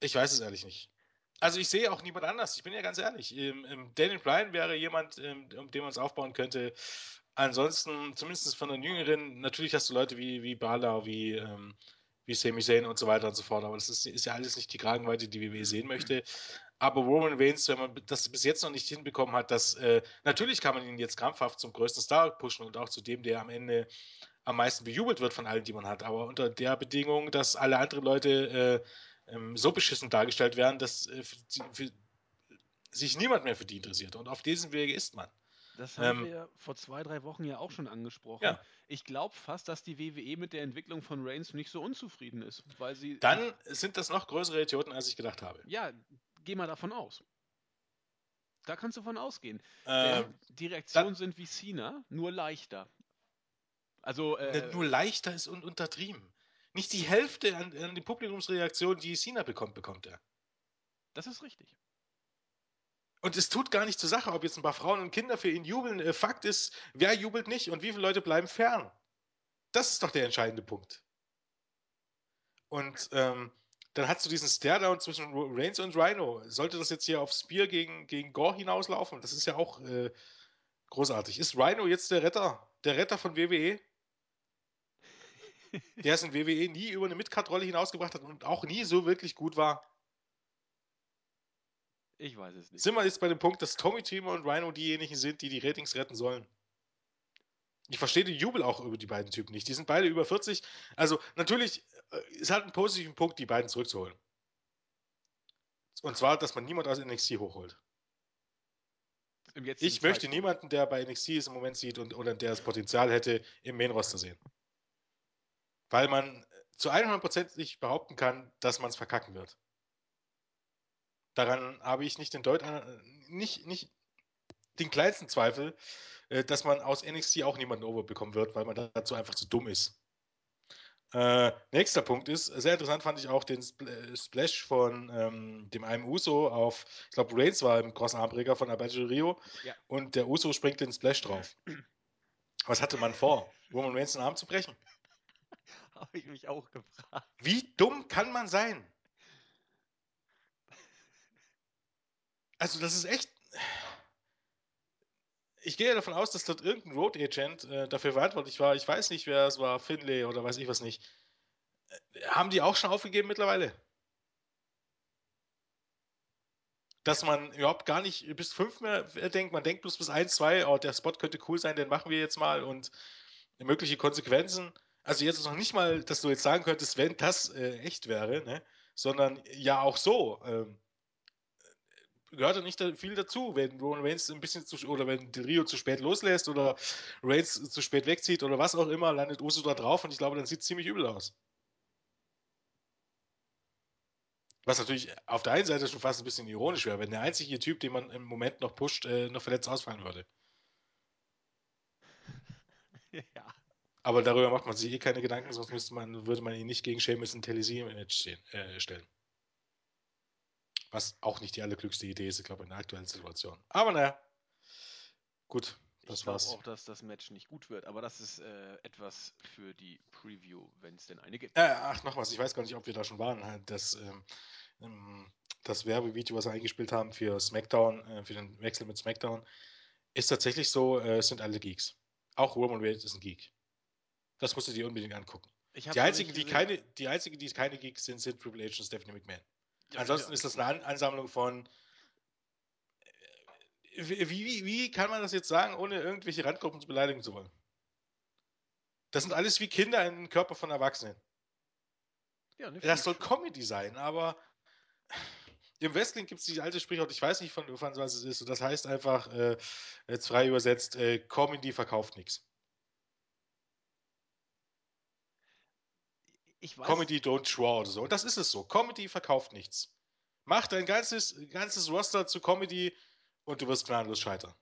Ich weiß es ehrlich nicht. Also, ich sehe auch niemand anders. Ich bin ja ganz ehrlich. Ähm, ähm, Daniel Bryan wäre jemand, ähm, um den man es aufbauen könnte. Ansonsten, zumindest von den Jüngeren, natürlich hast du Leute wie, wie Bala, wie, ähm, wie Sami Zayn und so weiter und so fort. Aber das ist, ist ja alles nicht die Kragenweite, die WWE sehen möchte. Aber Roman Reigns, wenn man das bis jetzt noch nicht hinbekommen hat, dass äh, natürlich kann man ihn jetzt krampfhaft zum größten Star pushen und auch zu dem, der am Ende am meisten bejubelt wird von allen, die man hat. Aber unter der Bedingung, dass alle anderen Leute äh, ähm, so beschissen dargestellt werden, dass äh, für, für sich niemand mehr für die interessiert. Und auf diesem Wege ist man. Das haben ähm, wir vor zwei, drei Wochen ja auch schon angesprochen. Ja. Ich glaube fast, dass die WWE mit der Entwicklung von Reigns nicht so unzufrieden ist, weil sie. Dann sind das noch größere Idioten, als ich gedacht habe. Ja, geh mal davon aus. Da kannst du von ausgehen. Äh, die Reaktionen sind wie Cena, nur leichter. Also äh, nur leichter ist und untertrieben. Nicht die Hälfte an, an die Publikumsreaktion, die Cena bekommt, bekommt er. Das ist richtig. Und es tut gar nicht zur Sache, ob jetzt ein paar Frauen und Kinder für ihn jubeln. Äh, Fakt ist, wer jubelt nicht und wie viele Leute bleiben fern. Das ist doch der entscheidende Punkt. Und ähm, dann hast du diesen Staredown zwischen Reigns und Rhino. Sollte das jetzt hier auf Spear gegen, gegen Gore hinauslaufen? Das ist ja auch äh, großartig. Ist Rhino jetzt der Retter? Der Retter von WWE? Der es in WWE nie über eine Midcard-Rolle hinausgebracht hat und auch nie so wirklich gut war? Ich weiß es nicht. Sind wir jetzt bei dem Punkt, dass Tommy Dreamer und Rhino diejenigen sind, die die Ratings retten sollen? Ich verstehe den Jubel auch über die beiden Typen nicht. Die sind beide über 40. Also natürlich, äh, es hat einen positiven Punkt, die beiden zurückzuholen. Und zwar, dass man niemand aus NXT hochholt. Ich möchte Zeitpunkt. niemanden, der bei NXT ist im Moment sieht und oder der das Potenzial hätte, im Main Roster sehen. Weil man zu 100% nicht behaupten kann, dass man es verkacken wird. Daran habe ich nicht den, Deut äh, nicht, nicht den kleinsten Zweifel, äh, dass man aus NXT auch niemanden overbekommen wird, weil man dazu einfach zu dumm ist. Äh, nächster Punkt ist, sehr interessant fand ich auch den äh, Splash von ähm, dem einen Uso auf, ich glaube, Reigns war im großen Armbrecher von Alberto Rio ja. und der Uso springt den Splash drauf. Was hatte man vor? Roman Reigns den Arm zu brechen? [laughs] Habe ich mich auch gefragt. Wie dumm kann man sein? Also, das ist echt ich gehe davon aus, dass dort irgendein Road Agent äh, dafür verantwortlich war. Ich weiß nicht, wer es war, Finlay oder weiß ich was nicht. Äh, haben die auch schon aufgegeben mittlerweile? Dass man überhaupt gar nicht bis fünf mehr denkt, man denkt bloß bis eins, zwei, oh, der Spot könnte cool sein, den machen wir jetzt mal und mögliche Konsequenzen. Also jetzt noch nicht mal, dass du jetzt sagen könntest, wenn das äh, echt wäre, ne? sondern ja auch so. Ähm, gehört da nicht viel dazu, wenn Roman Reigns ein bisschen zu, oder wenn Rio zu spät loslässt oder Reigns zu spät wegzieht oder was auch immer, landet Uso da drauf und ich glaube, dann sieht es ziemlich übel aus. Was natürlich auf der einen Seite schon fast ein bisschen ironisch wäre, wenn der einzige Typ, den man im Moment noch pusht, äh, noch verletzt ausfallen würde. [laughs] ja. Aber darüber macht man sich eh keine Gedanken, sonst müsste man, würde man ihn nicht gegen Sheamus und Tennessee im Match stehen, äh, stellen. Was auch nicht die allerglücklichste Idee ist, ich glaube, in der aktuellen Situation. Aber naja, gut. Das Ich glaube war's. auch, dass das Match nicht gut wird, aber das ist äh, etwas für die Preview, wenn es denn eine gibt. Äh, ach, noch was, ich weiß gar nicht, ob wir da schon waren. Halt, Das, ähm, ähm, das Werbevideo, was wir eingespielt haben für SmackDown, äh, für den Wechsel mit SmackDown, ist tatsächlich so, äh, es sind alle Geeks. Auch Roman Reigns ist ein Geek. Das musst du dir unbedingt angucken. Die einzigen, die keine, die einzigen, die keine Geeks sind, sind Triple H und Stephanie McMahon. Ja, Ansonsten ja, ist das eine An Ansammlung von. äh, Wie, wie, wie kann man das jetzt sagen, ohne irgendwelche Randgruppen zu beleidigen zu wollen? Das sind alles wie Kinder in den Körper von Erwachsenen. Ja, Das soll. Comedy sein, aber im Wrestling gibt es dieses alte Sprichwort, ich weiß nicht von, von was es ist, und das heißt einfach, äh, jetzt frei übersetzt, äh, Comedy verkauft nichts. Ich weiß, Comedy don't draw oder so. Und das ist es so. Comedy verkauft nichts. Mach dein ganzes, ganzes Roster zu Comedy und du wirst gnadenlos scheitern.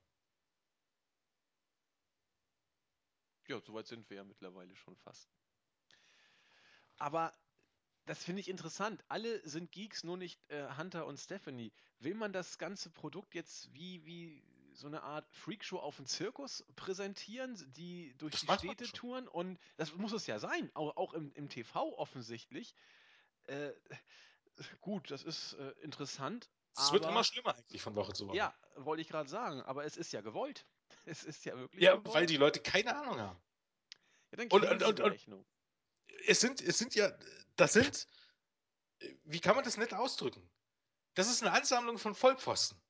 ja, soweit sind wir ja mittlerweile schon fast. Aber das finde ich interessant. Alle sind Geeks, nur nicht äh, Hunter und Stephanie. Will man das ganze Produkt jetzt wie, wie so eine Art Freakshow auf dem Zirkus präsentieren, die durch Das die Städte touren? Und das muss es ja sein, auch, auch im, im TV offensichtlich. Äh, [laughs] gut, das ist äh, interessant, Es wird immer schlimmer eigentlich von Woche zu Woche. ja, wollte ich gerade sagen, aber es ist ja gewollt. [laughs] Es ist ja wirklich Ja, gewollt. weil die Leute keine Ahnung haben. ja, dann und- und- und- Rechnung. Es sind, es sind ja, das sind, wie kann man das nett ausdrücken? Das ist eine Ansammlung von Vollpfosten.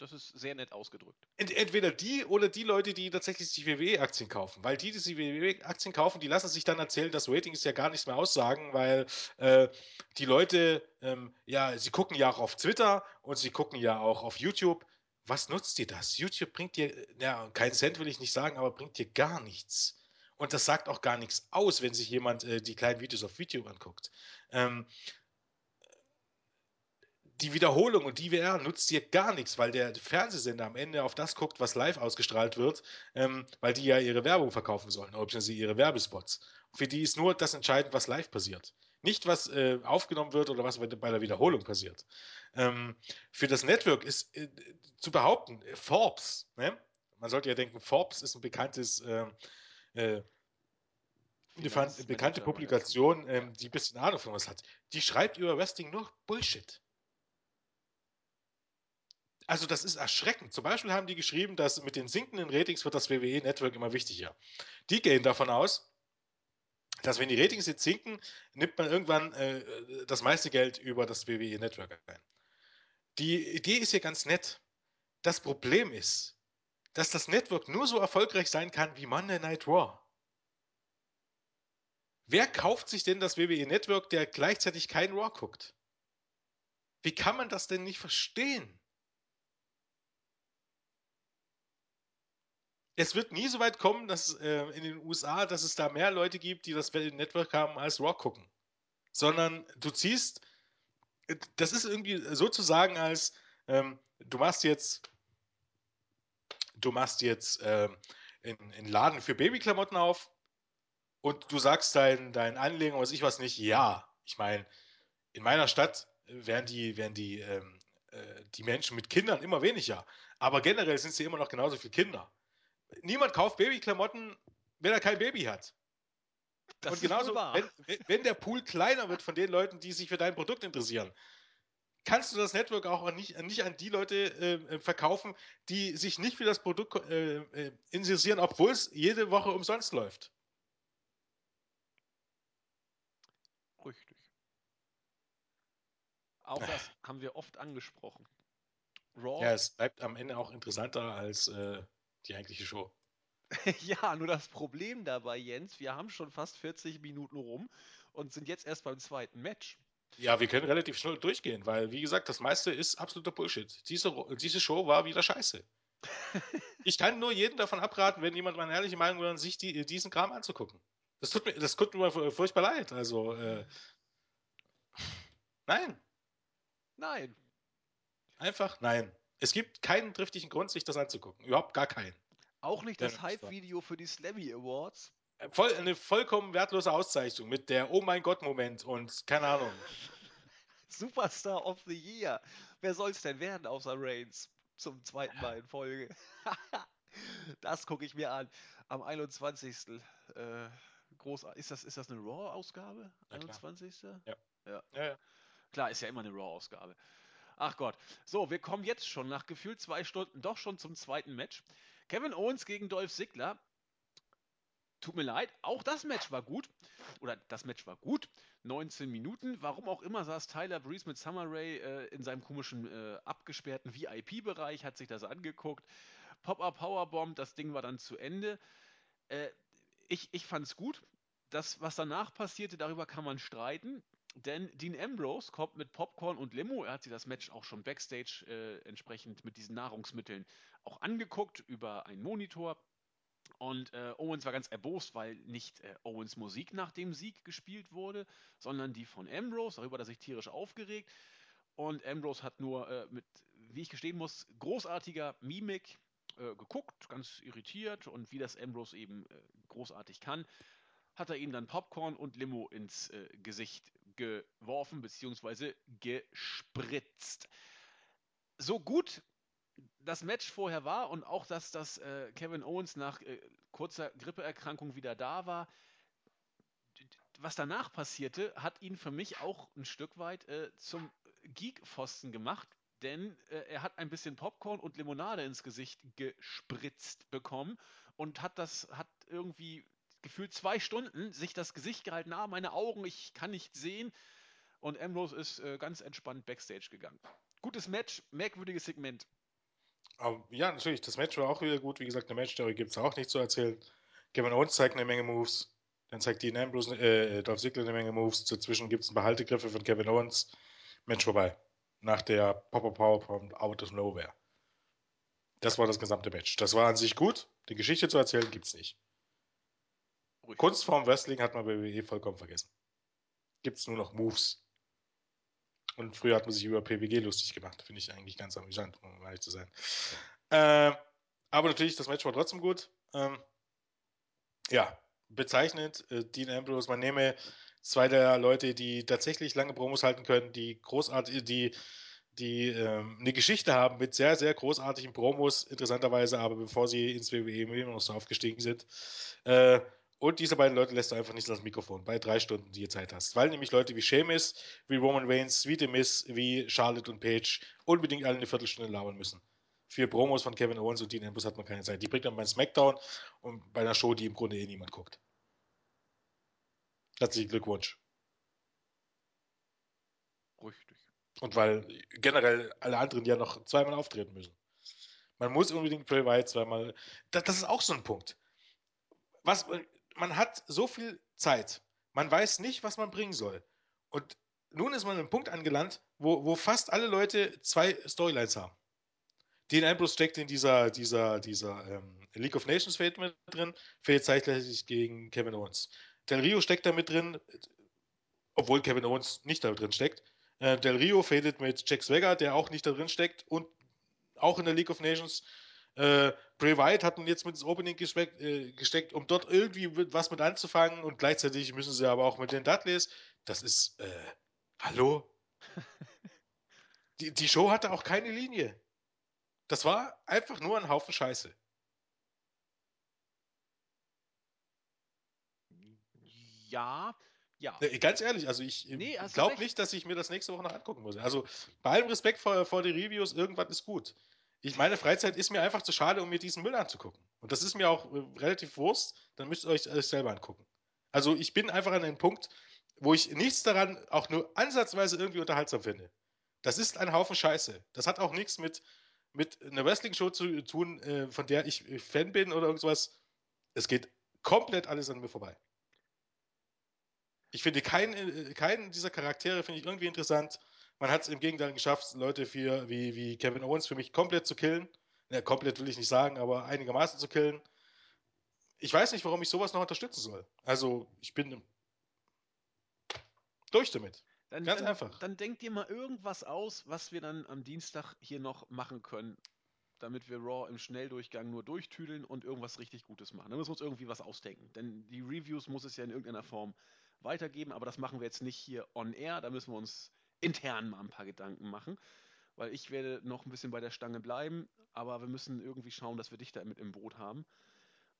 Das ist sehr nett ausgedrückt. Ent, entweder die oder die Leute, die tatsächlich die WWE-Aktien kaufen. Weil die, die die WWE-Aktien kaufen, die lassen sich dann erzählen, dass Ratings ja gar nichts mehr aussagen, weil äh, die Leute, ähm, ja, sie gucken ja auch auf Twitter und sie gucken ja auch auf YouTube. Was nutzt dir das? YouTube bringt dir, ja, keinen Cent will ich nicht sagen, aber bringt dir gar nichts. Und das sagt auch gar nichts aus, wenn sich jemand äh, die kleinen Videos auf YouTube anguckt. Ähm, die Wiederholung und die VR nutzt dir gar nichts, weil der Fernsehsender am Ende auf das guckt, was live ausgestrahlt wird, ähm, weil die ja ihre Werbung verkaufen sollen, beziehungsweise ihre Werbespots. Für die ist nur das entscheidend, was live passiert. Nicht, was äh, aufgenommen wird oder was bei der Wiederholung passiert. Ähm, für das Network ist äh, zu behaupten, äh, Forbes, ne? man sollte ja denken, Forbes ist ein bekanntes äh, äh, eine fan- Finanzmanager- bekannte. Publikation, ähm, die ein bisschen Ahnung von was hat. Die schreibt über Wrestling nur Bullshit. Also das ist erschreckend. Zum Beispiel haben die geschrieben, dass mit den sinkenden Ratings wird das WWE-Network immer wichtiger. Die gehen davon aus, dass wenn die Ratings jetzt sinken, nimmt man irgendwann äh, das meiste Geld über das WWE-Network ein. Die Idee ist hier ganz nett. Das Problem ist, dass das Network nur so erfolgreich sein kann wie Monday Night Raw. Wer kauft sich denn das WWE-Network, der gleichzeitig kein Raw guckt? Wie kann man das denn nicht verstehen? Es wird nie so weit kommen, dass äh, in den USA, dass es da mehr Leute gibt, die das Network haben, als Raw gucken. Sondern du ziehst, äh, das ist irgendwie sozusagen als, ähm, du machst jetzt, du machst jetzt ähm, einen Laden für Babyklamotten auf und du sagst deinen dein Anleger, was ich was nicht, ja. Ich meine, in meiner Stadt werden die, werden die, ähm, äh, die Menschen mit Kindern immer weniger. Aber generell sind sie immer noch genauso viele Kinder niemand kauft Babyklamotten, wenn er kein Baby hat. Das und genauso, wenn, wenn der Pool kleiner wird von den Leuten, die sich für dein Produkt interessieren, kannst du das Network auch nicht, nicht an die Leute äh, verkaufen, die sich nicht für das Produkt äh, äh, interessieren, obwohl es jede Woche umsonst läuft. Richtig. Auch das haben wir oft angesprochen. Raw, Ja, es bleibt am Ende auch interessanter als äh, die eigentliche Show. [laughs] ja, nur das Problem dabei, Jens, wir haben schon fast 40 Minuten rum und sind jetzt erst beim zweiten Match. Ja, wir können relativ schnell durchgehen, weil, wie gesagt, das meiste ist absoluter Bullshit. Diese, diese Show war wieder scheiße. [laughs] ich kann nur jedem davon abraten, wenn jemand meine ehrliche Meinung will, sich die, diesen Kram anzugucken. Das tut mir, das tut mir furchtbar leid. Also, äh, nein. Nein. Einfach nein. Es gibt keinen triftigen Grund, sich das anzugucken. Überhaupt gar keinen. Auch nicht das Hype-Video für die Slammy Awards. Voll, eine vollkommen wertlose Auszeichnung mit der Oh mein Gott-Moment und keine Ahnung. [laughs] Superstar of the Year. Wer soll's denn werden außer Reigns? Zum zweiten Mal in Folge. [laughs] Das gucke ich mir an. Am 21. Äh, groß, ist das, ist das eine Raw-Ausgabe? Na klar. 21. Ja. Ja. Ja, ja. Klar, ist ja immer eine Raw-Ausgabe. Ach Gott. So, wir kommen jetzt schon nach gefühlt zwei Stunden doch schon zum zweiten Match. Kevin Owens gegen Dolph Ziggler. Tut mir leid, auch das Match war gut. Oder das Match war gut. 19 Minuten. Warum auch immer saß Tyler Breeze mit Summer Rae äh, in seinem komischen äh, abgesperrten VIP-Bereich, hat sich das angeguckt. Pop-Up Powerbomb, das Ding war dann zu Ende. Äh, ich, ich fand's gut. Das, was danach passierte, darüber kann man streiten. Denn Dean Ambrose kommt mit Popcorn und Limo. Er hat sich das Match auch schon backstage äh, entsprechend mit diesen Nahrungsmitteln auch angeguckt über einen Monitor. Und äh, Owens war ganz erbost, weil nicht äh, Owens Musik nach dem Sieg gespielt wurde, sondern die von Ambrose. Darüber hat er sich tierisch aufgeregt. Und Ambrose hat nur äh, mit, wie ich gestehen muss, großartiger Mimik äh, geguckt, ganz irritiert. Und wie das Ambrose eben äh, großartig kann, hat er ihm dann Popcorn und Limo ins Gesicht geworfen bzw. gespritzt. So gut das Match vorher war und auch, dass das äh, Kevin Owens nach äh, kurzer Grippeerkrankung wieder da war, was danach passierte, hat ihn für mich auch ein Stück weit äh, zum Geek-Pfosten gemacht, denn äh, er hat ein bisschen Popcorn und Limonade ins Gesicht gespritzt bekommen und hat das, hat irgendwie gefühlt zwei Stunden sich das Gesicht gehalten, ah, meine Augen, ich kann nicht sehen. Und Ambrose ist äh, ganz entspannt Backstage gegangen. Gutes Match, merkwürdiges Segment. Aber ja, natürlich, das Match war auch wieder gut. Wie gesagt, eine Match-Story gibt es auch nicht zu erzählen. Kevin Owens zeigt eine Menge Moves. Dann zeigt Dean Ambrose, äh, Dolph Ziggler eine Menge Moves. Dazwischen gibt es ein paar Haltegriffe von Kevin Owens. Match vorbei. Nach der Popper Power from Out of Nowhere. Das war das gesamte Match. Das war an sich gut. Die Geschichte zu erzählen gibt es nicht. Ruhig. Kunstform Wrestling hat man bei WWE vollkommen vergessen. Gibt es nur noch Moves. Und früher hat man sich über PWG lustig gemacht. Finde ich eigentlich ganz amüsant, um ehrlich zu sein. Äh, aber natürlich, das Match war trotzdem gut. Ähm, ja, bezeichnet. Äh, Dean Ambrose, man nehme zwei der Leute, die tatsächlich lange Promos halten können, die großartig, die, die ähm, eine Geschichte haben mit sehr, sehr großartigen Promos, interessanterweise, aber bevor sie ins WWE immer noch so aufgestiegen sind. Äh, und diese beiden Leute lässt du einfach nicht ans Mikrofon bei drei Stunden, die ihr Zeit hast. Weil nämlich Leute wie Sheamus, wie Roman Reigns, wie The Miz, wie Charlotte und Paige unbedingt alle eine Viertelstunde labern müssen. Für Promos von Kevin Owens und Dean Ambrose hat man keine Zeit. Die bringt man bei SmackDown und bei einer Show, die im Grunde eh niemand guckt. Herzlichen Glückwunsch. Richtig. Und weil generell alle anderen ja noch zweimal auftreten müssen. Man muss unbedingt Bray Wyatt zweimal. Das, das ist auch so ein Punkt. Was, man hat so viel Zeit. Man weiß nicht, was man bringen soll. Und nun ist man an einem Punkt angelangt, wo, wo fast alle Leute zwei Storylines haben. Dean Ambrose steckt in dieser, dieser, dieser ähm, League of Nations Fate mit drin, fällt zeitgleich gegen Kevin Owens. Del Rio steckt da mit drin, obwohl Kevin Owens nicht da drin steckt. Äh, Del Rio fädet mit Jack Swagger, der auch nicht da drin steckt und auch in der League of Nations. Äh, Bray Wyatt hat nun jetzt mit ins Opening gesteckt, äh, gesteckt, um dort irgendwie was mit anzufangen und gleichzeitig müssen sie aber auch mit den Dudleys. Das ist, äh, hallo? [laughs] die, die Show hatte auch keine Linie. Das war einfach nur ein Haufen Scheiße. Ja, ja. Äh, Ganz ehrlich, also ich Nee, hast du glaube nicht, dass ich mir das nächste Woche noch angucken muss. Also bei allem Respekt vor, vor den Reviews, irgendwas ist gut. Ich, meine Freizeit ist mir einfach zu schade, um mir diesen Müll anzugucken. Und das ist mir auch äh, relativ Wurst, dann müsst ihr euch äh, selber angucken. Also ich bin einfach an einem Punkt, wo ich nichts daran auch nur ansatzweise irgendwie unterhaltsam finde. Das ist ein Haufen Scheiße. Das hat auch nichts mit, mit einer Wrestling-Show zu tun, äh, von der ich äh, Fan bin oder irgendwas. Es geht komplett alles an mir vorbei. Ich finde keinen, äh, keinen dieser Charaktere finde ich irgendwie interessant. Man hat es im Gegenteil geschafft, Leute für, wie, wie Kevin Owens für mich komplett zu killen. Ja, komplett will ich nicht sagen, aber einigermaßen zu killen. Ich weiß nicht, warum ich sowas noch unterstützen soll. Also, ich bin durch damit. Dann, Ganz dann, einfach. Dann denkt dir mal irgendwas aus, was wir dann am Dienstag hier noch machen können, damit wir Raw im Schnelldurchgang nur durchtüdeln und irgendwas richtig Gutes machen. Dann müssen wir uns irgendwie was ausdenken. Denn die Reviews muss es ja in irgendeiner Form weitergeben, aber das machen wir jetzt nicht hier on air. Da müssen wir uns intern mal ein paar Gedanken machen. weil ich werde noch ein bisschen bei der Stange bleiben, aber wir müssen irgendwie schauen, dass wir dich da mit im Boot haben.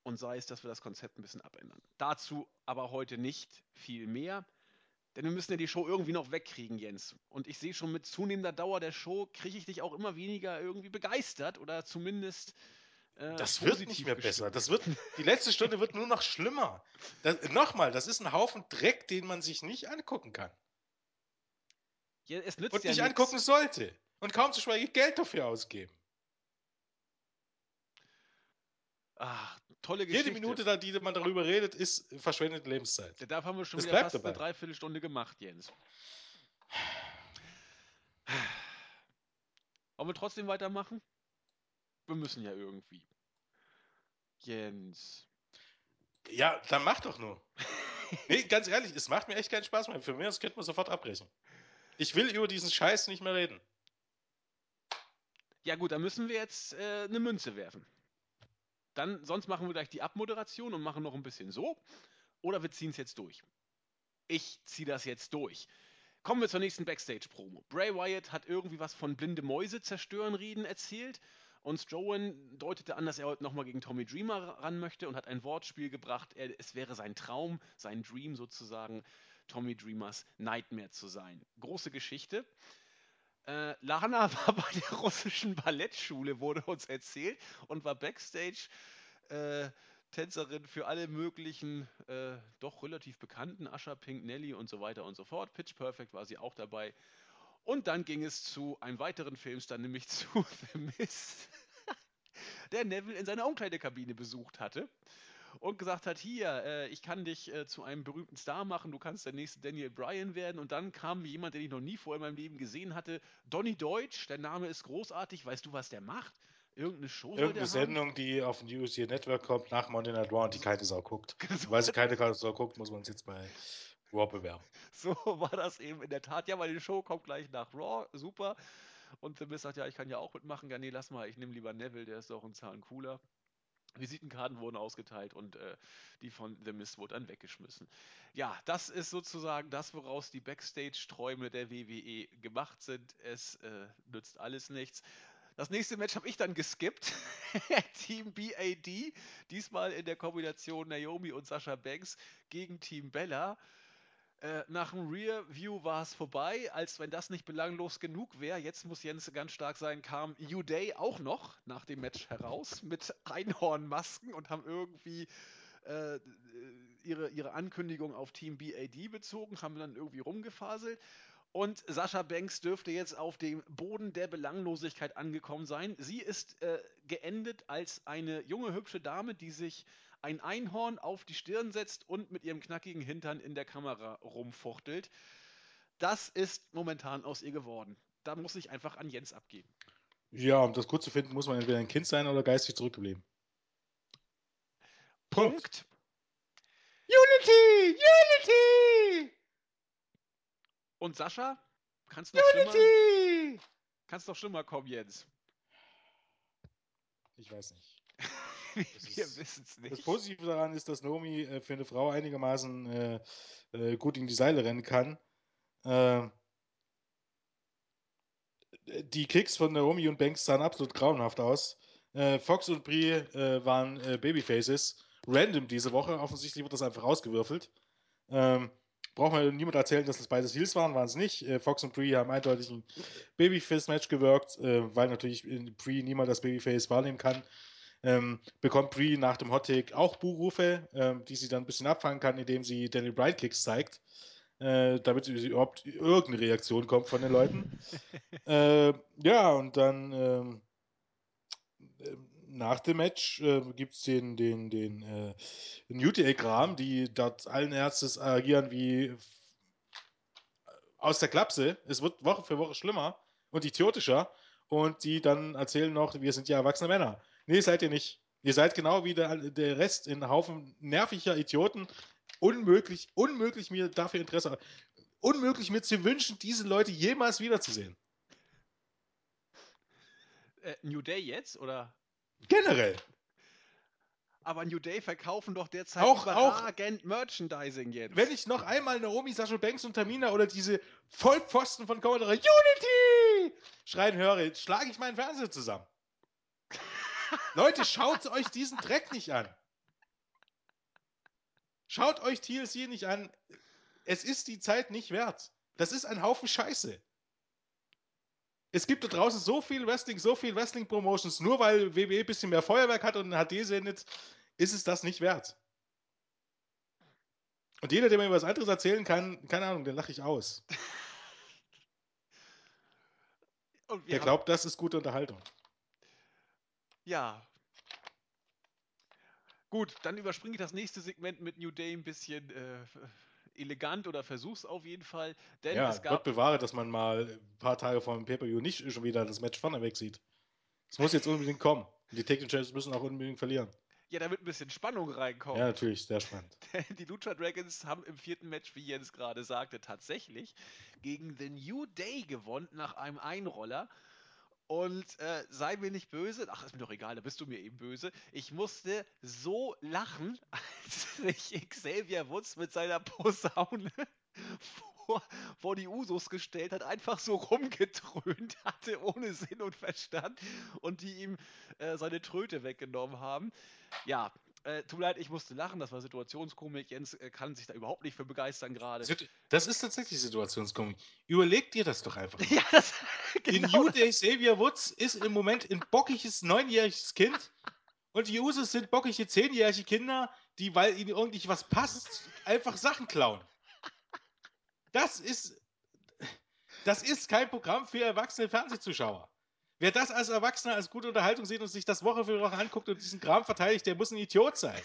Und sei es, dass wir das Konzept ein bisschen abändern. Dazu aber heute nicht viel mehr. Denn wir müssen ja die Show irgendwie noch wegkriegen, Jens. Und ich sehe schon mit zunehmender Dauer der Show, kriege ich dich auch immer weniger irgendwie begeistert oder zumindest. Äh, das wird nicht mehr bestimmt. besser. Das wird, die letzte Stunde wird nur noch schlimmer. Nochmal, das ist ein Haufen Dreck, den man sich nicht angucken kann. Ja, es nützt und ja nicht angucken sollte. Und kaum zu schweigen Geld dafür ausgeben. Ach, tolle Geschichte. Jede Minute, die man darüber redet, ist verschwendete Lebenszeit. Da haben wir schon das wieder fast dabei. eine Dreiviertelstunde gemacht, Jens. Wollen wir trotzdem weitermachen? Wir müssen ja irgendwie. Jens. Ja, dann mach doch nur. nee, ganz ehrlich, es macht mir echt keinen Spaß mehr. Für mich, das könnte man sofort abbrechen. Ich will über diesen Scheiß nicht mehr reden. Ja gut, dann müssen wir jetzt äh, eine Münze werfen. Dann, sonst machen wir gleich die Abmoderation und machen noch ein bisschen so. Oder wir ziehen es jetzt durch. Ich ziehe das jetzt durch. Kommen wir zur nächsten Backstage-Promo. Bray Wyatt hat irgendwie was von blinde Mäuse zerstören reden erzählt. Und Strowman deutete an, dass er heute nochmal gegen Tommy Dreamer ran möchte und hat ein Wortspiel gebracht. Er, es wäre sein Traum, sein Dream sozusagen, Tommy Dreamers Nightmare zu sein. Große Geschichte. Äh, Lana [laughs] war bei der russischen Ballettschule, wurde uns erzählt, und war backstage äh, Tänzerin für alle möglichen, äh, doch relativ bekannten, Asher, Pink, Nelly und so weiter und so fort. Pitch Perfect war sie auch dabei. Und dann ging es zu einem weiteren Filmstar, nämlich [laughs] zu The Mist, der Neville in seiner Umkleidekabine besucht hatte und gesagt hat, hier, äh, ich kann dich äh, zu einem berühmten Star machen, du kannst der nächste Daniel Bryan werden. Und dann kam jemand, den ich noch nie vorher in meinem Leben gesehen hatte, Donny Deutsch, der Name ist großartig, weißt du, was der macht? Irgendeine Show Irgendeine Sendung, haben? die auf dem UC Network kommt, nach Monday Night Raw und die keine Sau guckt. [laughs] Weil sie keine Sau guckt, muss man uns jetzt bei Raw bewerben. [laughs] So war das eben in der Tat. Ja, weil die Show kommt gleich nach Raw, super. Und The Miz sagt, ja, ich kann ja auch mitmachen. Ja, nee, lass mal, ich nehme lieber Neville, der ist doch ein Zahn cooler. Visitenkarten wurden ausgeteilt und äh, die von The Mist wurde dann weggeschmissen. Ja, das ist sozusagen das, woraus die Backstage-Träume der WWE gemacht sind. Es äh, nützt alles nichts. Das nächste Match habe ich dann geskippt. [laughs] Team BAD, diesmal in der Kombination Naomi und Sascha Banks gegen Team Bella. Äh, nach dem Rear View war es vorbei, als wenn das nicht belanglos genug wäre. Jetzt muss Jens ganz stark sein, kam U-Day auch noch nach dem Match heraus mit [laughs] Einhornmasken und haben irgendwie äh, ihre, ihre Ankündigung auf Team BAD bezogen, haben dann irgendwie rumgefaselt. Und Sascha Banks dürfte jetzt auf dem Boden der Belanglosigkeit angekommen sein. Sie ist äh, geendet als eine junge, hübsche Dame, die sich ein Einhorn auf die Stirn setzt und mit ihrem knackigen Hintern in der Kamera rumfuchtelt. Das ist momentan aus ihr geworden. Da muss ich einfach an Jens abgeben. Ja, um das gut zu finden, muss man entweder ein Kind sein oder geistig zurückgeblieben. Punkt. Unity! Unity! Und Sascha? Kannst du noch Unity! schlimmer? Kannst noch schlimmer kommen, Jens? Ich weiß nicht. [laughs] [laughs] Wir wissen es nicht. Das Positive daran ist, dass Nomi äh, für eine Frau einigermaßen äh, äh, gut in die Seile rennen kann. Ähm, die Kicks von Naomi und Banks sahen absolut grauenhaft aus. Äh, Fox und Brie äh, waren äh, Babyfaces. Random diese Woche. Offensichtlich wird das einfach rausgewürfelt. Ähm, braucht man niemand erzählen, dass das beides Heels waren, waren es nicht. Fox und Brie haben eindeutig ein Babyface-Match gewirkt, weil natürlich Brie niemand das Babyface wahrnehmen kann ähm, bekommt Brie nach dem Hot Take auch Buhrufe, ähm, die sie dann ein bisschen abfangen kann, indem sie Daniel Bryan Kicks zeigt, äh, damit überhaupt irgendeine Reaktion kommt von den Leuten. [laughs] äh, ja, und dann ähm, äh, nach dem Match äh, gibt es den, den, den äh, Newty-Kram, die dort allen Ernstes agieren wie aus der Klapse. Es wird Woche für Woche schlimmer und idiotischer. Und die dann erzählen noch, wir sind ja erwachsene Männer. Nee, seid ihr nicht. Ihr seid genau wie der, der Rest in Haufen nerviger Idioten. Unmöglich, unmöglich mir dafür Interesse, unmöglich mir zu wünschen, diese Leute jemals wiederzusehen. Äh, New Day jetzt oder? Generell. Aber New Day verkaufen doch derzeit auch, überragend auch, Merchandising jetzt. Wenn ich noch einmal Naomi, Sascha Banks und Tamina oder diese Vollpfosten von Commodore Unity schreien höre, schlage ich meinen Fernseher zusammen. Leute, schaut euch diesen Dreck nicht an. Schaut euch TLC nicht an. Es ist die Zeit nicht wert. Das ist ein Haufen Scheiße. Es gibt da draußen so viel Wrestling, so viel Wrestling-Promotions. Nur weil WWE ein bisschen mehr Feuerwerk hat und ein HD sendet, ist es das nicht wert. Und jeder, der mir was anderes erzählen kann, keine Ahnung, den lache ich aus. Der glaubt, das ist gute Unterhaltung. Ja. Gut, dann überspringe ich das nächste Segment mit New Day ein bisschen äh, elegant oder versuch's auf jeden Fall. Denn ja, es Gott gab. bewahre, dass man mal ein paar Tage vor dem Pay-Per-View nicht schon wieder das Match vorne sieht. Es muss jetzt unbedingt kommen. Die Taken Champs müssen auch unbedingt verlieren. Ja, damit ein bisschen Spannung reinkommt. Ja, natürlich, sehr spannend. [laughs] Die Lucha Dragons haben im vierten Match, wie Jens gerade sagte, tatsächlich gegen The New Day gewonnen nach einem Einroller. Und äh, sei mir nicht böse, ach, ist mir doch egal, da bist du mir eben böse. Ich musste so lachen, [laughs] als sich Xavier Woods mit seiner Posaune [laughs] vor, vor die Usos gestellt hat, einfach so rumgetrönt hatte, ohne Sinn und Verstand, und die ihm äh, seine Tröte weggenommen haben. Ja, äh, tut mir leid, ich musste lachen, das war Situationskomik. Jens äh, kann sich da überhaupt nicht für begeistern gerade. Das ist tatsächlich Situationskomik. Überleg dir das doch einfach. [laughs] Ja, das, [laughs] Die genau New Day Xavier Woods ist im Moment ein bockiges neunjähriges Kind und die Usos sind bockige zehnjährige Kinder, die, weil ihnen irgendwie was passt, einfach Sachen klauen. Das ist, das ist kein Programm für erwachsene Fernsehzuschauer. Wer das als Erwachsener als gute Unterhaltung sieht und sich das Woche für Woche anguckt und diesen Kram verteidigt, der muss ein Idiot sein.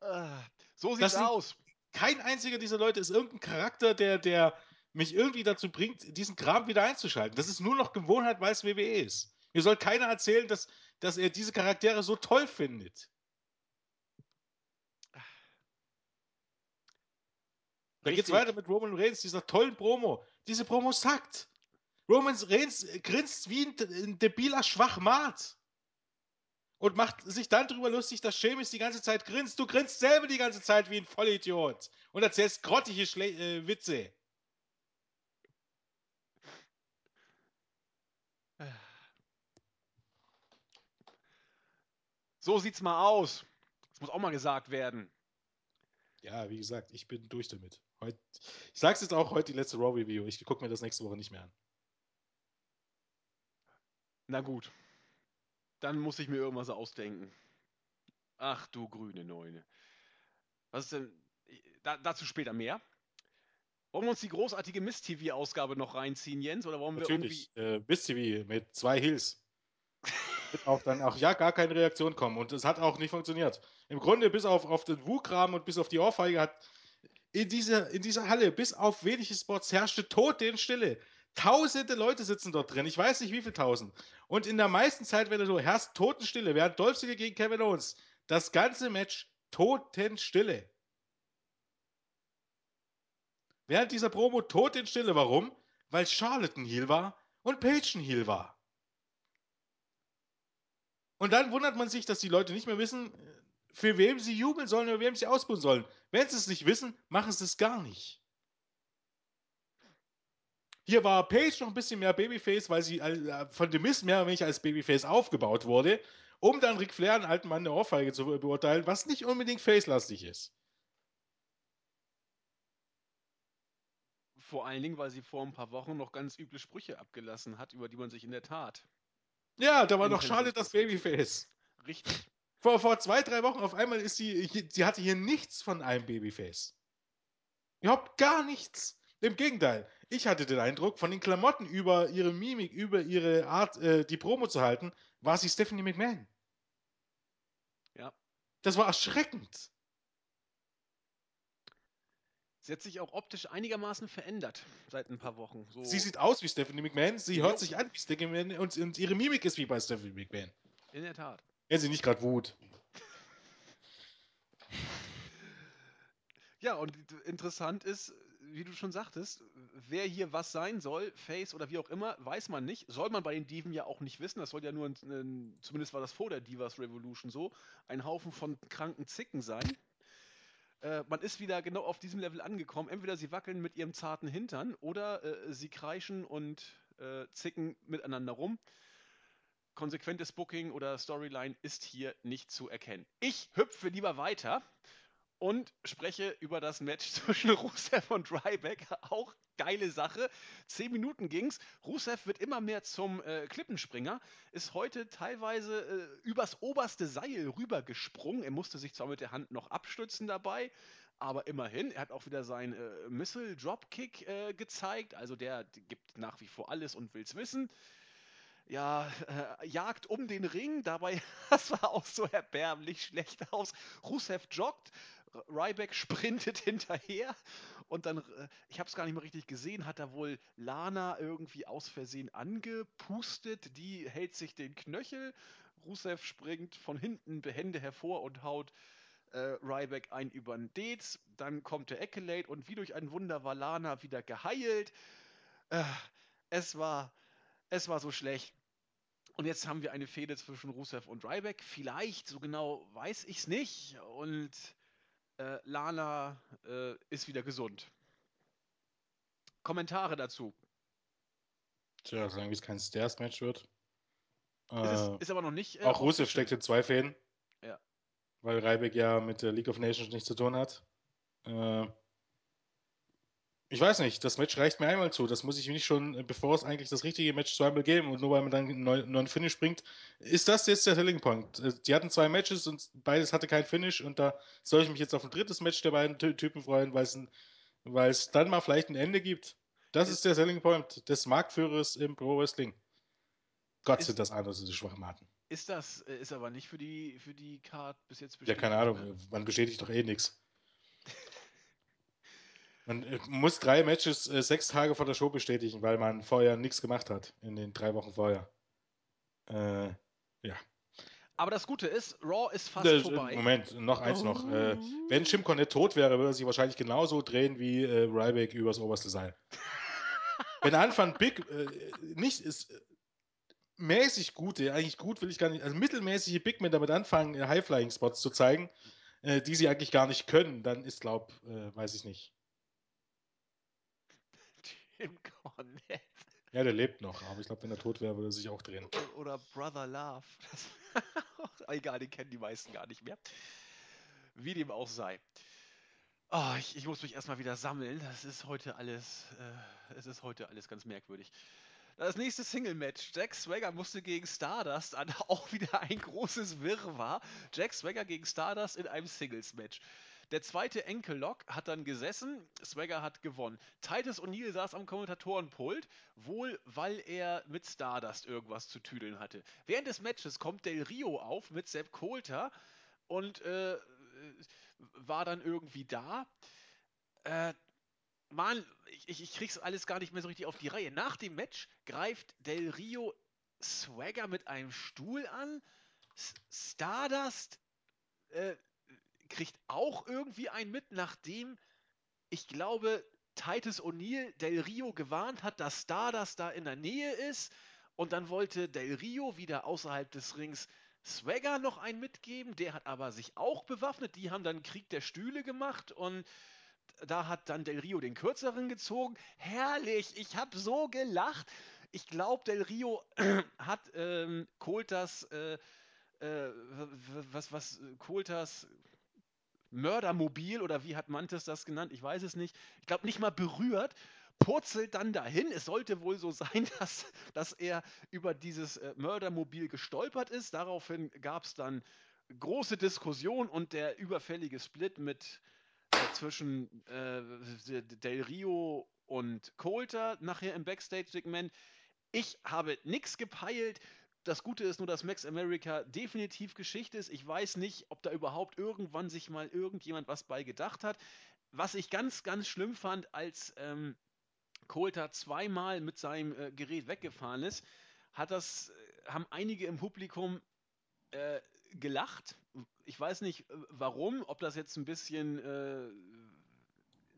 Ah, So sieht's aus. Kein einziger dieser Leute ist irgendein Charakter, der, der mich irgendwie dazu bringt, diesen Kram wieder einzuschalten. Das ist nur noch Gewohnheit, weil es WWE ist. Mir soll keiner erzählen, dass, dass er diese Charaktere so toll findet. Da geht's weiter mit Roman Reigns, dieser tollen Promo. Diese Promo sackt. Roman Reigns grinst wie ein, ein debiler Schwachmat. Und macht sich dann drüber lustig, dass Sheamus die ganze Zeit grinst. Du grinst selber die ganze Zeit wie ein Vollidiot. Und erzählst grottige Schle äh, Witze. So sieht's mal aus. Das muss auch mal gesagt werden. Ja, wie gesagt, ich bin durch damit. Heut, ich sag's jetzt auch heute die letzte Raw-Review. Ich gucke mir das nächste Woche nicht mehr an. Na gut. Dann muss ich mir irgendwas ausdenken. Ach du grüne Neune. Was ist denn. Da, dazu später mehr. Wollen wir uns die großartige Mist-TV-Ausgabe noch reinziehen, Jens? Oder wollen wir Natürlich. Äh, Miss TV mit zwei Heels. Auch dann auch ja gar keine Reaktion kommen. Und es hat auch nicht funktioniert. Im Grunde, bis auf, auf den Wu-Kram und bis auf die Ohrfeige hat in dieser, in dieser Halle, bis auf wenige Spots, herrschte Totenstille. Tausende Leute sitzen dort drin. Ich weiß nicht, wie viele tausend. Und in der meisten Zeit, wenn du so herrscht, Totenstille. Während Dolph Ziggler gegen Kevin Owens. Das ganze Match Totenstille. Während dieser Promo Totenstille. Warum? Weil Charlotte ein Heel war und Paige ein Heel war. Und dann wundert man sich, dass die Leute nicht mehr wissen, für wem sie jubeln sollen oder wem sie ausbuhen sollen. Wenn sie es nicht wissen, machen sie es gar nicht. Hier war Paige noch ein bisschen mehr Babyface, weil sie äh, von dem Mist mehr oder weniger als Babyface aufgebaut wurde, um dann Ric Flair, einen alten Mann, eine Ohrfeige zu beurteilen, was nicht unbedingt facelastig ist. Vor allen Dingen, weil sie vor ein paar Wochen noch ganz üble Sprüche abgelassen hat, über die man sich in der Tat. Ja, da war noch schade das. Babyface. Richtig. Vor, vor zwei, drei Wochen auf einmal ist sie, sie hatte hier nichts von einem Babyface. Überhaupt gar nichts. Im Gegenteil, ich hatte den Eindruck, von den Klamotten über ihre Mimik, über ihre Art, äh, die Promo zu halten, war sie Stephanie McMahon. Ja. Das war erschreckend. Sie hat sich auch optisch einigermaßen verändert seit ein paar Wochen. So Sie sieht aus wie Stephanie McMahon, sie hört sich an wie Stephanie McMahon und, und ihre Mimik ist wie bei Stephanie McMahon. in der Tat. Wenn sie nicht gerade wut. Ja, und interessant ist, wie du schon sagtest, wer hier was sein soll, Face oder wie auch immer, weiß man nicht. Soll man bei den Diven ja auch nicht wissen. Das soll ja nur, ein, ein, zumindest war das vor der Divas Revolution so, ein Haufen von kranken Zicken sein. Äh, man ist wieder genau auf diesem Level angekommen. Entweder sie wackeln mit ihrem zarten Hintern oder äh, sie kreischen und äh, zicken miteinander rum. Konsequentes Booking oder Storyline ist hier nicht zu erkennen. Ich hüpfe lieber weiter und spreche über das Match [laughs] zwischen Rusev und Ryback. Auch geile Sache. Zehn Minuten ging's. Rusev wird immer mehr zum äh, Klippenspringer, ist heute teilweise äh, übers oberste Seil rübergesprungen. Er musste sich zwar mit der Hand noch abstützen dabei, aber immerhin, er hat auch wieder seinen äh, Missile Dropkick äh, gezeigt. Also der gibt nach wie vor alles und will's wissen ja, äh, jagt um den Ring. Dabei, das [laughs] sah auch so erbärmlich schlecht aus. Rusev joggt, Ryback sprintet [laughs] hinterher und dann, äh, ich habe es gar nicht mehr richtig gesehen, hat er wohl Lana irgendwie aus Versehen angepustet. Die hält sich den Knöchel. Rusev springt von hinten behende hervor und haut äh, Ryback ein über den Dates. Dann kommt der Accolade und wie durch ein Wunder war Lana wieder geheilt. Äh, es war es war so schlecht. Und jetzt haben wir eine Fehde zwischen Rusev und Ryback. Vielleicht, so genau weiß ich es nicht. Und äh, Lana äh, ist wieder gesund. Kommentare dazu. Tja, solange es kein Stairs-Match wird. Ist, es, ist, aber noch nicht. Äh, auch Rusev steckt in zwei Fäden. Ja. Weil Ryback ja mit der League of Nations nichts zu tun hat. Äh, ich weiß nicht, das Match reicht mir einmal zu. Das muss ich nicht schon, bevor es eigentlich das richtige Match zweimal geben und nur weil man dann einen neuen Finish bringt. Ist das jetzt der Selling Point? Äh, die hatten zwei Matches und beides hatte kein Finish und da soll ich mich jetzt auf ein drittes Match der beiden Typen freuen, weil es dann mal vielleicht ein Ende gibt. Das ist, ist der Selling Point des Marktführers im Pro Wrestling. Gott ist, sind das andere, diese Schwachmaten. Ist das, äh, ist aber nicht für die, für die Card bis jetzt bestätigt. Ja, keine Ahnung, man bestätigt doch eh nichts. Man äh, muss drei Matches äh, sechs Tage vor der Show bestätigen, weil man vorher nichts gemacht hat in den drei Wochen vorher. Äh, ja. Aber das Gute ist, Raw ist fast äh, vorbei. Moment, noch eins oh. noch. Äh, wenn Jim Cornette tot wäre, würde er sich wahrscheinlich genauso drehen wie äh, Ryback übers oberste Seil. [laughs] wenn Anfang Big äh, nicht ist mäßig gute, eigentlich gut will ich gar nicht, also mittelmäßige Big Men damit anfangen, High-Flying-Spots zu zeigen, die sie eigentlich gar nicht können, dann ist, glaub, weiß ich nicht. Jim Cornette. Ja, der lebt noch, aber ich glaube, wenn er tot wäre, würde er sich auch drehen. Oder Brother Love. [laughs] [laughs] egal, den kennen die meisten gar nicht mehr. Wie dem auch sei. Oh, ich, ich muss mich erstmal wieder sammeln. Das ist heute alles, äh, es ist heute alles ganz merkwürdig. Das nächste Single-Match. Jack Swagger musste gegen Stardust an. [laughs] Auch wieder ein großes Wirrwarr. Jack Swagger gegen Stardust in einem Singles-Match. Der zweite Enkellock hat dann gesessen, Swagger hat gewonnen. Titus O'Neill saß am Kommentatorenpult, wohl weil er mit Stardust irgendwas zu tüdeln hatte. Während des Matches kommt Del Rio auf mit Sepp Coulter und äh, war dann irgendwie da. Äh, Mann, ich, ich krieg's alles gar nicht mehr so richtig auf die Reihe. Nach dem Match greift Del Rio Swagger mit einem Stuhl an. S Stardust äh, kriegt auch irgendwie einen mit, nachdem ich glaube, Titus O'Neill Del Rio gewarnt hat, dass Stardust da in der Nähe ist. Und dann wollte Del Rio wieder außerhalb des Rings Swagger noch einen mitgeben. Der hat aber sich auch bewaffnet. Die haben dann Krieg der Stühle gemacht und da hat dann Del Rio den kürzeren gezogen. Herrlich, ich habe so gelacht. Ich glaube, Del Rio [clears throat] hat ähm, Colters, äh, äh, was, was, Colters Mördermobil oder wie hat Mantis das genannt? Ich weiß es nicht. Ich glaube nicht mal berührt, purzelt dann dahin. Es sollte wohl so [laughs] sein, dass, dass er über dieses äh, Mördermobil gestolpert ist. Daraufhin gab es dann große Diskussion und der überfällige Split mit äh, zwischen äh, Del Rio und Coulter nachher im Backstage-Segment. Ich habe nichts gepeilt. Das Gute ist nur, dass Max America definitiv Geschichte ist. Ich weiß nicht, ob da überhaupt irgendwann sich mal irgendjemand was bei gedacht hat. Was ich ganz, ganz schlimm fand, als ähm, Coulter zweimal mit seinem äh, Gerät weggefahren ist, hat das, äh, haben einige im Publikum äh, gelacht. Ich weiß nicht äh, warum, ob das jetzt ein bisschen äh,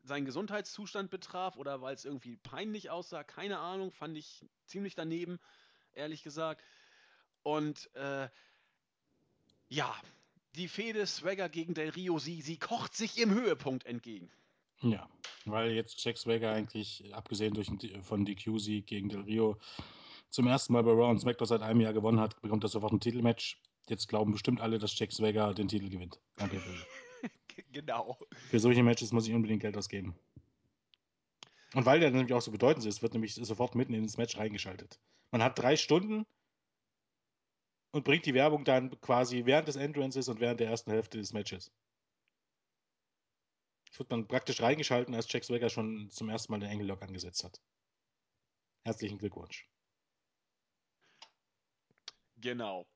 seinen Gesundheitszustand betraf oder weil es irgendwie peinlich aussah. Keine Ahnung, fand ich ziemlich daneben, ehrlich gesagt. Und äh, ja, die Fehde Swagger gegen Del Rio, sie, sie kocht sich im Höhepunkt entgegen. Ja, weil jetzt Jack Swagger eigentlich, abgesehen durch von DQ-Sieg gegen Del Rio, zum ersten Mal bei Raw und SmackDown seit einem Jahr gewonnen hat, bekommt er sofort ein Titelmatch. Jetzt glauben bestimmt alle, dass Jack Swagger den Titel gewinnt. [laughs] genau. Für solche Matches muss ich unbedingt Geld ausgeben. Und weil der nämlich auch so bedeutend ist, wird nämlich sofort mitten ins Match reingeschaltet. Man hat drei Stunden und bringt die Werbung dann quasi während des Entrances und während der ersten Hälfte des Matches. Es wird man praktisch reingeschalten, als Jack Swagger schon zum ersten Mal den Engellock angesetzt hat. Herzlichen Glückwunsch. Genau.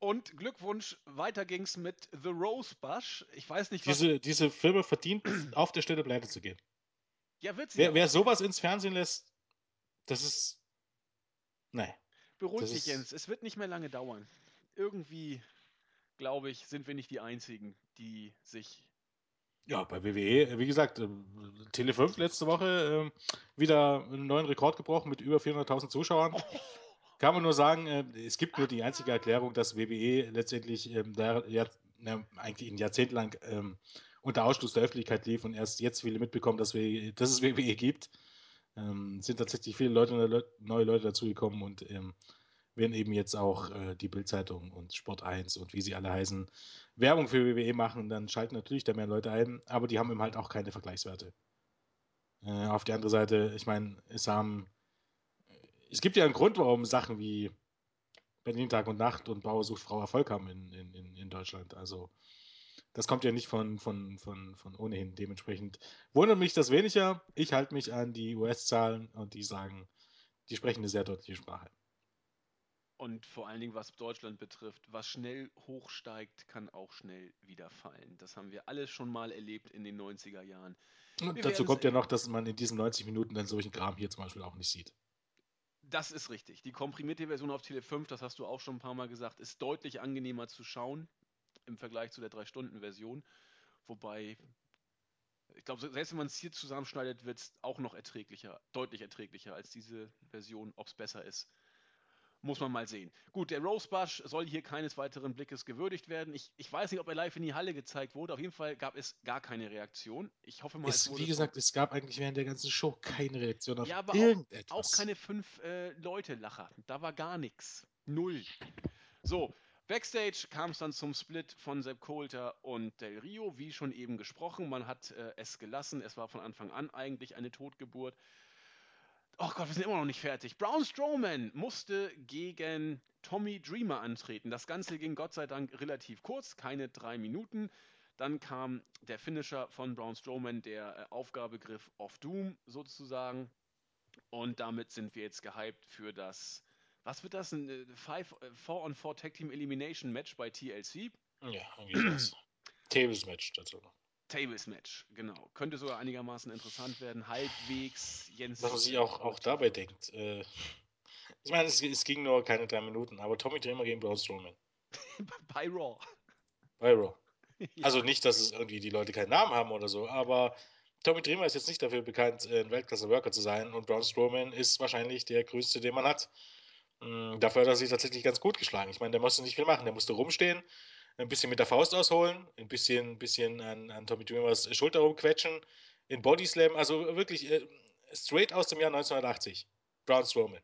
Und Glückwunsch, weiter ging's mit The Rose Bush. Ich weiß nicht, was. Diese, diese Firma verdient, auf der Stelle pleite zu gehen. Ja, sie. Wer, wer sowas ins Fernsehen lässt, das ist. Nein. Beruhig dich, Jens. Es wird nicht mehr lange dauern. Irgendwie, glaube ich, sind wir nicht die Einzigen, die sich ja, bei WWE, wie gesagt, äh, Tele 5 letzte Woche äh, wieder einen neuen Rekord gebrochen mit über 400.000 Zuschauern. [laughs] Kann man nur sagen, äh, es gibt nur die einzige Erklärung, dass WWE letztendlich ähm, da, ja, eigentlich ein Jahrzehnt lang ähm, unter Ausschluss der Öffentlichkeit lief und erst jetzt viele mitbekommen, dass, dass es WWE gibt. Ähm, sind tatsächlich viele Leute, neue Leute dazugekommen und ähm, werden eben jetzt auch äh, die Bildzeitung und Sport 1 und wie sie alle heißen, Werbung für WWE machen, dann schalten natürlich da mehr Leute ein, aber die haben eben halt auch keine Vergleichswerte. Äh, auf der anderen Seite, ich meine, es haben, es gibt ja einen Grund, warum Sachen wie Berlin Tag und Nacht und Bauer sucht Frau Erfolg haben in, in, in Deutschland. Also das kommt ja nicht von, von, von, von ohnehin. Dementsprechend wundert mich das weniger. Ich halte mich an die US-Zahlen und die sagen, die sprechen eine sehr deutliche Sprache. Und vor allen Dingen, was Deutschland betrifft, was schnell hochsteigt, kann auch schnell wieder fallen. Das haben wir alles schon mal erlebt in den 90er Jahren. Und dazu kommt ja noch, dass man in diesen 90 Minuten dann solchen Kram hier zum Beispiel auch nicht sieht. Das ist richtig. Die komprimierte Version auf Tele 5, das hast du auch schon ein paar Mal gesagt, ist deutlich angenehmer zu schauen im Vergleich zu der 3-Stunden-Version. Wobei, ich glaube, selbst wenn man es hier zusammenschneidet, wird es auch noch erträglicher, deutlich erträglicher als diese Version. Ob es besser ist, muss man mal sehen. Gut, der Rosebush soll hier keines weiteren Blickes gewürdigt werden. Ich, ich weiß nicht, ob er live in die Halle gezeigt wurde. Auf jeden Fall gab es gar keine Reaktion. Ich hoffe mal, es, es Wie gesagt, es gab eigentlich während der ganzen Show keine Reaktion auf ja, aber irgendetwas. Auch, auch keine fünf äh, Leute-Lacher. Da war gar nichts. Null. So, Backstage kam es dann zum Split von Sepp Coulter und Del Rio, wie schon eben gesprochen. Man hat äh, es gelassen. Es war von Anfang an eigentlich eine Totgeburt. Oh Gott, wir sind immer noch nicht fertig. Braun Strowman musste gegen Tommy Dreamer antreten. Das Ganze ging Gott sei Dank relativ kurz, keine drei Minuten. Dann kam der Finisher von Braun Strowman, der äh, Aufgabegriff of Doom sozusagen. Und damit sind wir jetzt gehypt für das, was wird das? Ein 4-on-4 äh, Tag Team Elimination Match bei TLC? Ja, irgendwie was. [clears throat] Tables Match dazu. Tables Match, genau. Könnte sogar einigermaßen interessant werden. Halbwegs Jens. Was man sich auch, auch dabei denkt. Äh, ich meine, es, es, ging nur keine drei Minuten, aber Tommy Dreamer gegen Braun Strowman. [laughs] Bei Raw. Bei Raw. [laughs] ja. Also nicht, dass es irgendwie die Leute keinen Namen haben oder so, aber Tommy Dreamer ist jetzt nicht dafür bekannt, ein Weltklasse-Worker zu sein und Braun Strowman ist wahrscheinlich der größte, den man hat. Mm, dafür hat er sich tatsächlich ganz gut geschlagen. Ich meine, der musste nicht viel machen. Der musste rumstehen, ein bisschen mit der Faust ausholen, ein bisschen, bisschen an, an Tommy Dreamers Schulter rumquetschen, in Bodyslam, also wirklich äh, straight aus dem Jahr 1980. Braun Strowman.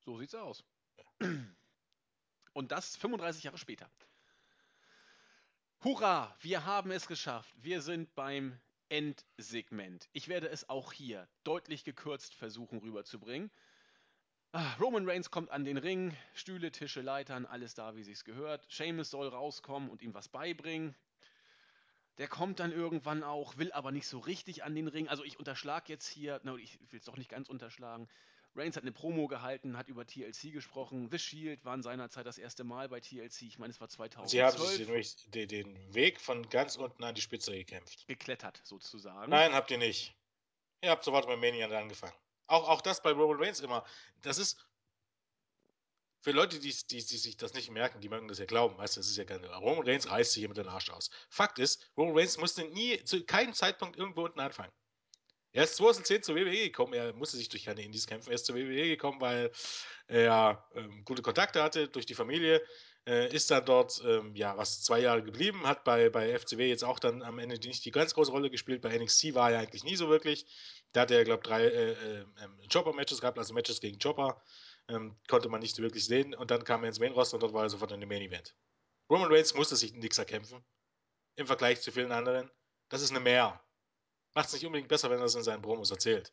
So sieht's aus. Und das 35 Jahre später. Hurra, wir haben es geschafft. Wir sind beim Endsegment. Ich werde es auch hier deutlich gekürzt versuchen rüberzubringen. Ah, Roman Reigns kommt an den Ring, Stühle, Tische, Leitern, alles da, wie sich's gehört. Sheamus soll rauskommen und ihm was beibringen. Der kommt dann irgendwann auch, will aber nicht so richtig an den Ring. Also ich unterschlag jetzt hier, no, ich will es doch nicht ganz unterschlagen. Reigns hat eine Promo gehalten, hat über TLC gesprochen. The Shield waren seinerzeit das erste Mal bei TLC. Ich meine, es war 2012. Sie haben sich den, den Weg von ganz unten an die Spitze gekämpft. Geklettert, sozusagen. Nein, habt ihr nicht. Ihr habt sofort bei Mania angefangen. Auch, auch das bei Roman Reigns immer. Das ist. Für Leute, die, die, die sich das nicht merken, die mögen das ja glauben, weißt du, das ist ja keine. Roman Reigns reißt sich hier mit den Arsch aus. Fakt ist, Roman Reigns musste nie, zu keinem Zeitpunkt irgendwo unten anfangen. Er ist 2010 zur WWE gekommen. Er musste sich durch keine Indies kämpfen. Er ist zur WWE gekommen, weil er ähm, gute Kontakte hatte durch die Familie. Äh, ist dann dort, ähm, ja, was zwei Jahre geblieben, hat bei, bei FCW jetzt auch dann am Ende nicht die ganz große Rolle gespielt. Bei NXT war er eigentlich nie so wirklich. Da hat er, glaube ich, drei äh, äh, ähm, Chopper-Matches gehabt, also Matches gegen Chopper. Ähm, konnte man nicht wirklich sehen. Und dann kam er ins Main-Roster und dort war er sofort in dem Main-Event. Roman Reigns musste sich nichts erkämpfen. Im Vergleich zu vielen anderen. Das ist eine Mehr. Macht es nicht unbedingt besser, wenn er es in seinen Promos erzählt.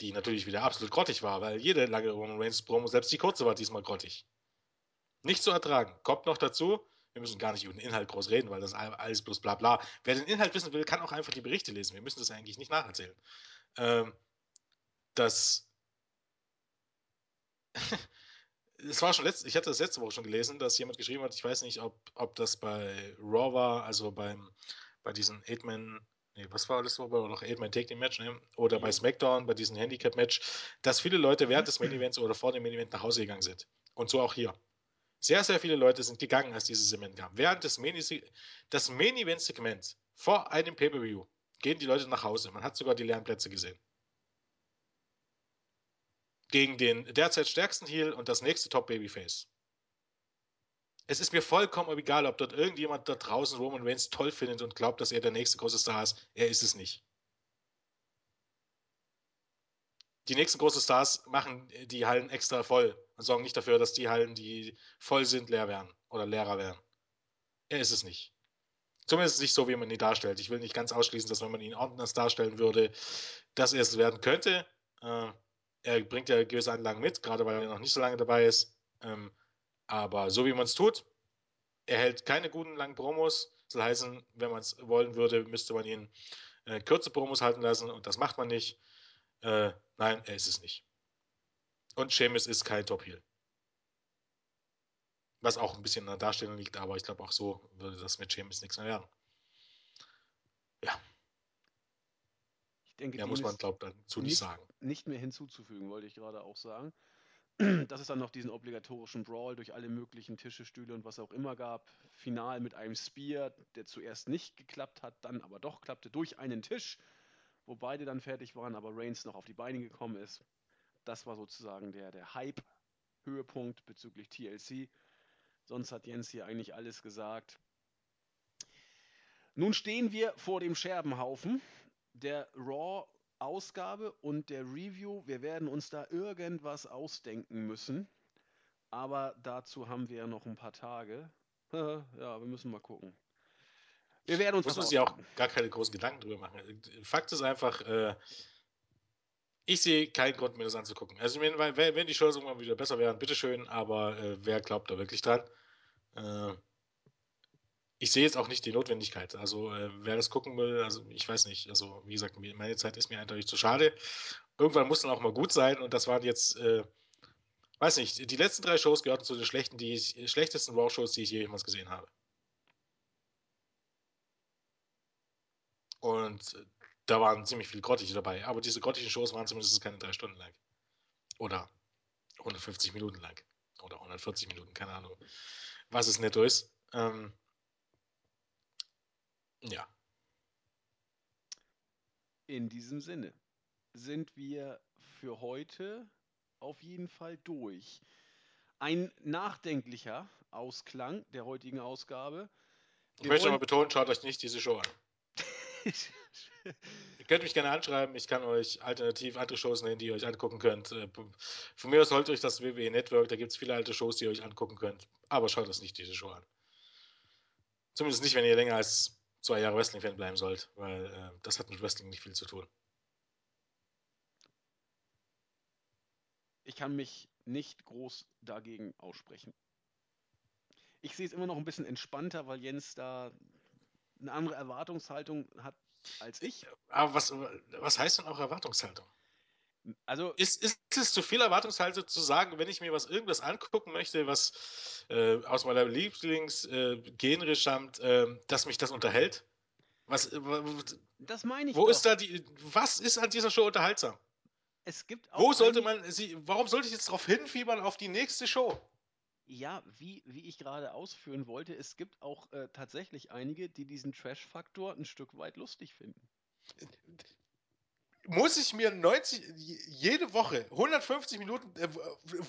Die natürlich wieder absolut grottig war, weil jede lange Roman Reigns Promo, selbst die kurze, war diesmal grottig. Nicht zu ertragen. Kommt noch dazu, wir müssen gar nicht über den Inhalt groß reden, weil das alles bloß bla bla. Wer den Inhalt wissen will, kann auch einfach die Berichte lesen. Wir müssen das eigentlich nicht nacherzählen. Ähm, das. [laughs] es war schon letzte, ich hatte das letzte Woche schon gelesen, dass jemand geschrieben hat, ich weiß nicht, ob, ob das bei Raw war, also beim, bei diesen Eight-Man, nee, was war das so, war noch Eight-Man Take Match, ne? oder bei SmackDown, bei diesem Handicap-Match, dass viele Leute während des Main-Events oder vor dem Main-Event nach Hause gegangen sind. Und so auch hier. Sehr, sehr viele Leute sind gegangen, als dieses Segment kam. Während des Main-Event-Segment vor einem Pay-Per-View gehen die Leute nach Hause. Man hat sogar die leeren Plätze gesehen gegen den derzeit stärksten Heel und das nächste Top-Babyface. Es ist mir vollkommen egal, ob dort irgendjemand da draußen Roman Reigns toll findet und glaubt, dass er der nächste große Star ist. Er ist es nicht. Die nächsten großen Stars machen die Hallen extra voll und sorgen nicht dafür, dass die Hallen, die voll sind, leer werden oder leerer werden. Er ist es nicht. Zumindest nicht so, wie man ihn darstellt. Ich will nicht ganz ausschließen, dass wenn man ihn anders darstellen würde, dass er es werden könnte. Äh, er bringt ja gewisse Anlagen mit, gerade weil er noch nicht so lange dabei ist. Ähm, aber so wie man es tut, er hält keine guten langen Promos. Das soll heißen, wenn man es wollen würde, müsste man ihn äh, kurze Promos halten lassen und das macht man nicht. Äh, nein, er ist es nicht. Und Seamus ist kein Top-Heel. Was auch ein bisschen an der Darstellung liegt, aber ich glaube auch so würde das mit Seamus nichts mehr werden. Ja. Ich denke, ja, muss man, glaubt dazu nicht, nicht sagen. Nicht mehr hinzuzufügen, wollte ich gerade auch sagen. Dass es dann noch diesen obligatorischen Brawl durch alle möglichen Tische, Stühle und was auch immer gab. Final mit einem Spear, der zuerst nicht geklappt hat, dann aber doch klappte durch einen Tisch, wo beide dann fertig waren, aber Reigns noch auf die Beine gekommen ist. Das war sozusagen der, der Hype-Höhepunkt bezüglich TLC. Sonst hat Jens hier eigentlich alles gesagt. Nun stehen wir vor dem Scherbenhaufen der Raw-Ausgabe und der Review. Wir werden uns da irgendwas ausdenken müssen. Aber dazu haben wir ja noch ein paar Tage. [laughs] ja, wir müssen mal gucken. Wir werden uns. Muss man sich auch gar keine großen Gedanken drüber machen. Fakt ist einfach, äh, ich sehe keinen Grund, mir das anzugucken. Also, wenn, wenn die Shows irgendwann wieder besser wären, bitteschön, aber äh, wer glaubt da wirklich dran? Äh, ich sehe jetzt auch nicht die Notwendigkeit. Also, äh, wer das gucken will, also ich weiß nicht. Also, wie gesagt, meine Zeit ist mir eindeutig zu schade. Irgendwann muss dann auch mal gut sein und das waren jetzt, äh, weiß nicht, die letzten drei Shows gehörten zu den schlechten, die ich, schlechtesten Raw-Shows, die ich jemals gesehen habe. Und äh, da waren ziemlich viele grottige dabei. Aber diese grottigen Shows waren zumindest keine drei Stunden lang. Oder 150 Minuten lang. Oder 140 Minuten, keine Ahnung. Was es netto ist. Ähm, ja. In diesem Sinne sind wir für heute auf jeden Fall durch. Ein nachdenklicher Ausklang der heutigen Ausgabe. Wir ich möchte aber betonen, schaut euch nicht diese Show an. [laughs] ihr könnt mich gerne anschreiben, ich kann euch alternativ andere Shows nennen, die ihr euch angucken könnt. Äh, von mir aus holt euch das WWE Network, da gibt es viele alte Shows, die ihr euch angucken könnt. Aber schaut euch nicht diese Show an. Zumindest nicht, wenn ihr länger als zwei Jahre Wrestling-Fan bleiben sollt, weil äh, das hat mit Wrestling nicht viel zu tun. Ich kann mich nicht groß dagegen aussprechen. Ich sehe es immer noch ein bisschen entspannter, weil Jens da eine andere Erwartungshaltung hat als ich. Aber was, was heißt denn auch Erwartungshaltung? Also ist, ist es zu viel Erwartungshaltung zu sagen, wenn ich mir was irgendwas angucken möchte, was äh, aus meiner Lieblingsgenre äh, stammt, äh, dass mich das unterhält? Was, äh, das meine ich. Wo doch. ist da die? Was ist an dieser Show unterhaltsam? Es gibt auch. Wo sollte man sie? Warum sollte ich jetzt darauf hinfiebern auf die nächste Show? Ja, wie, wie ich gerade ausführen wollte, es gibt auch äh, tatsächlich einige, die diesen Trash-Faktor ein Stück weit lustig finden. Muss ich mir 90, jede Woche 150 Minuten, äh,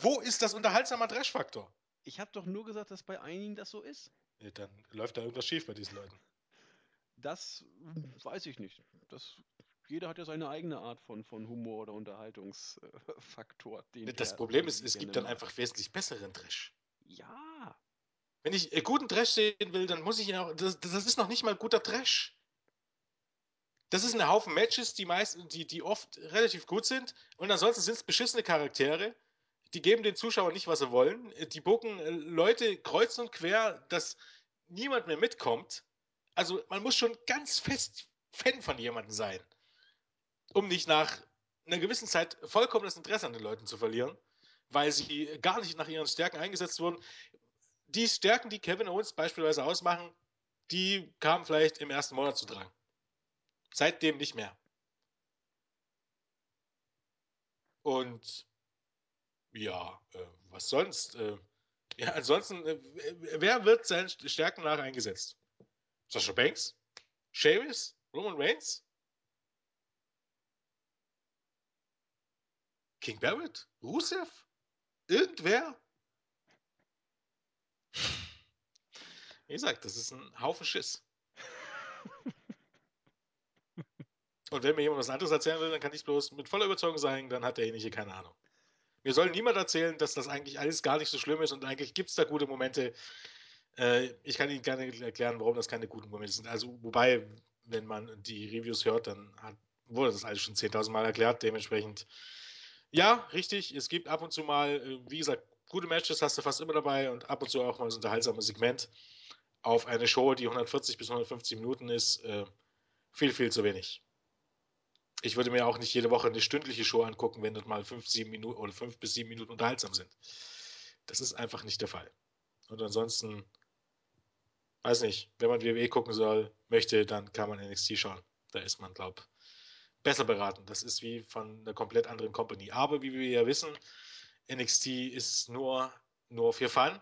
wo ist das unterhaltsamer Trash-Faktor? Ich habe doch nur gesagt, dass bei einigen das so ist. Ja, Dann läuft da irgendwas schief bei diesen Leuten. Das weiß ich nicht. Das, jeder hat ja seine eigene Art von, von Humor oder Unterhaltungsfaktor. Den Das Problem ist, es gibt dann einfach wesentlich besseren Trash. Ja, Wenn ich äh, guten Trash sehen will, dann muss ich ja auch. Das, das ist noch nicht mal guter Trash. Das ist ein Haufen Matches, die meisten, die, die oft relativ gut sind. Und ansonsten sind es beschissene Charaktere. Die geben den Zuschauern nicht, was sie wollen. Die bucken äh, Leute kreuz und quer, dass niemand mehr mitkommt. Also man muss schon ganz fest Fan von jemandem sein, um nicht nach einer gewissen Zeit vollkommen das Interesse an den Leuten zu verlieren, weil sie gar nicht nach ihren Stärken eingesetzt wurden. Die Stärken, die Kevin Owens beispielsweise ausmachen, die kamen vielleicht im ersten Monat zu tragen. Seitdem nicht mehr. Und ja, äh, was sonst? Äh, ja, ansonsten, äh, wer wird seinen Stärken nach eingesetzt? Sascha Banks? Sheamus? Roman Reigns? King Barrett? Rusev? Irgendwer? Wie gesagt, das ist ein Haufen Schiss. Und wenn mir jemand was anderes erzählen will, dann kann ich bloß mit voller Überzeugung sagen, dann hat derjenige keine Ahnung. Mir soll niemand erzählen, dass das eigentlich alles gar nicht so schlimm ist und eigentlich gibt es da gute Momente. Äh, ich kann Ihnen gerne erklären, warum das keine guten Momente sind. Also, wobei, wenn man die Reviews hört, dann hat, wurde das alles schon 10.000 Mal erklärt. Dementsprechend, ja, richtig, es gibt ab und zu mal, äh, wie gesagt, gute Matches hast du fast immer dabei und ab und zu auch mal das unterhaltsame Segment auf eine Show, die 140 bis 150 Minuten ist, äh, viel, viel zu wenig. Ich würde mir auch nicht jede Woche eine stündliche Show angucken, wenn dort mal fünf, sieben Minuten oder fünf bis sieben Minuten unterhaltsam sind. Das ist einfach nicht der Fall. Und ansonsten, weiß nicht, wenn man WWE gucken soll, möchte, dann kann man NXT schauen. Da ist man, glaube besser beraten. Das ist wie von einer komplett anderen Company. Aber wie wir ja wissen, NXT ist nur, nur für Fun.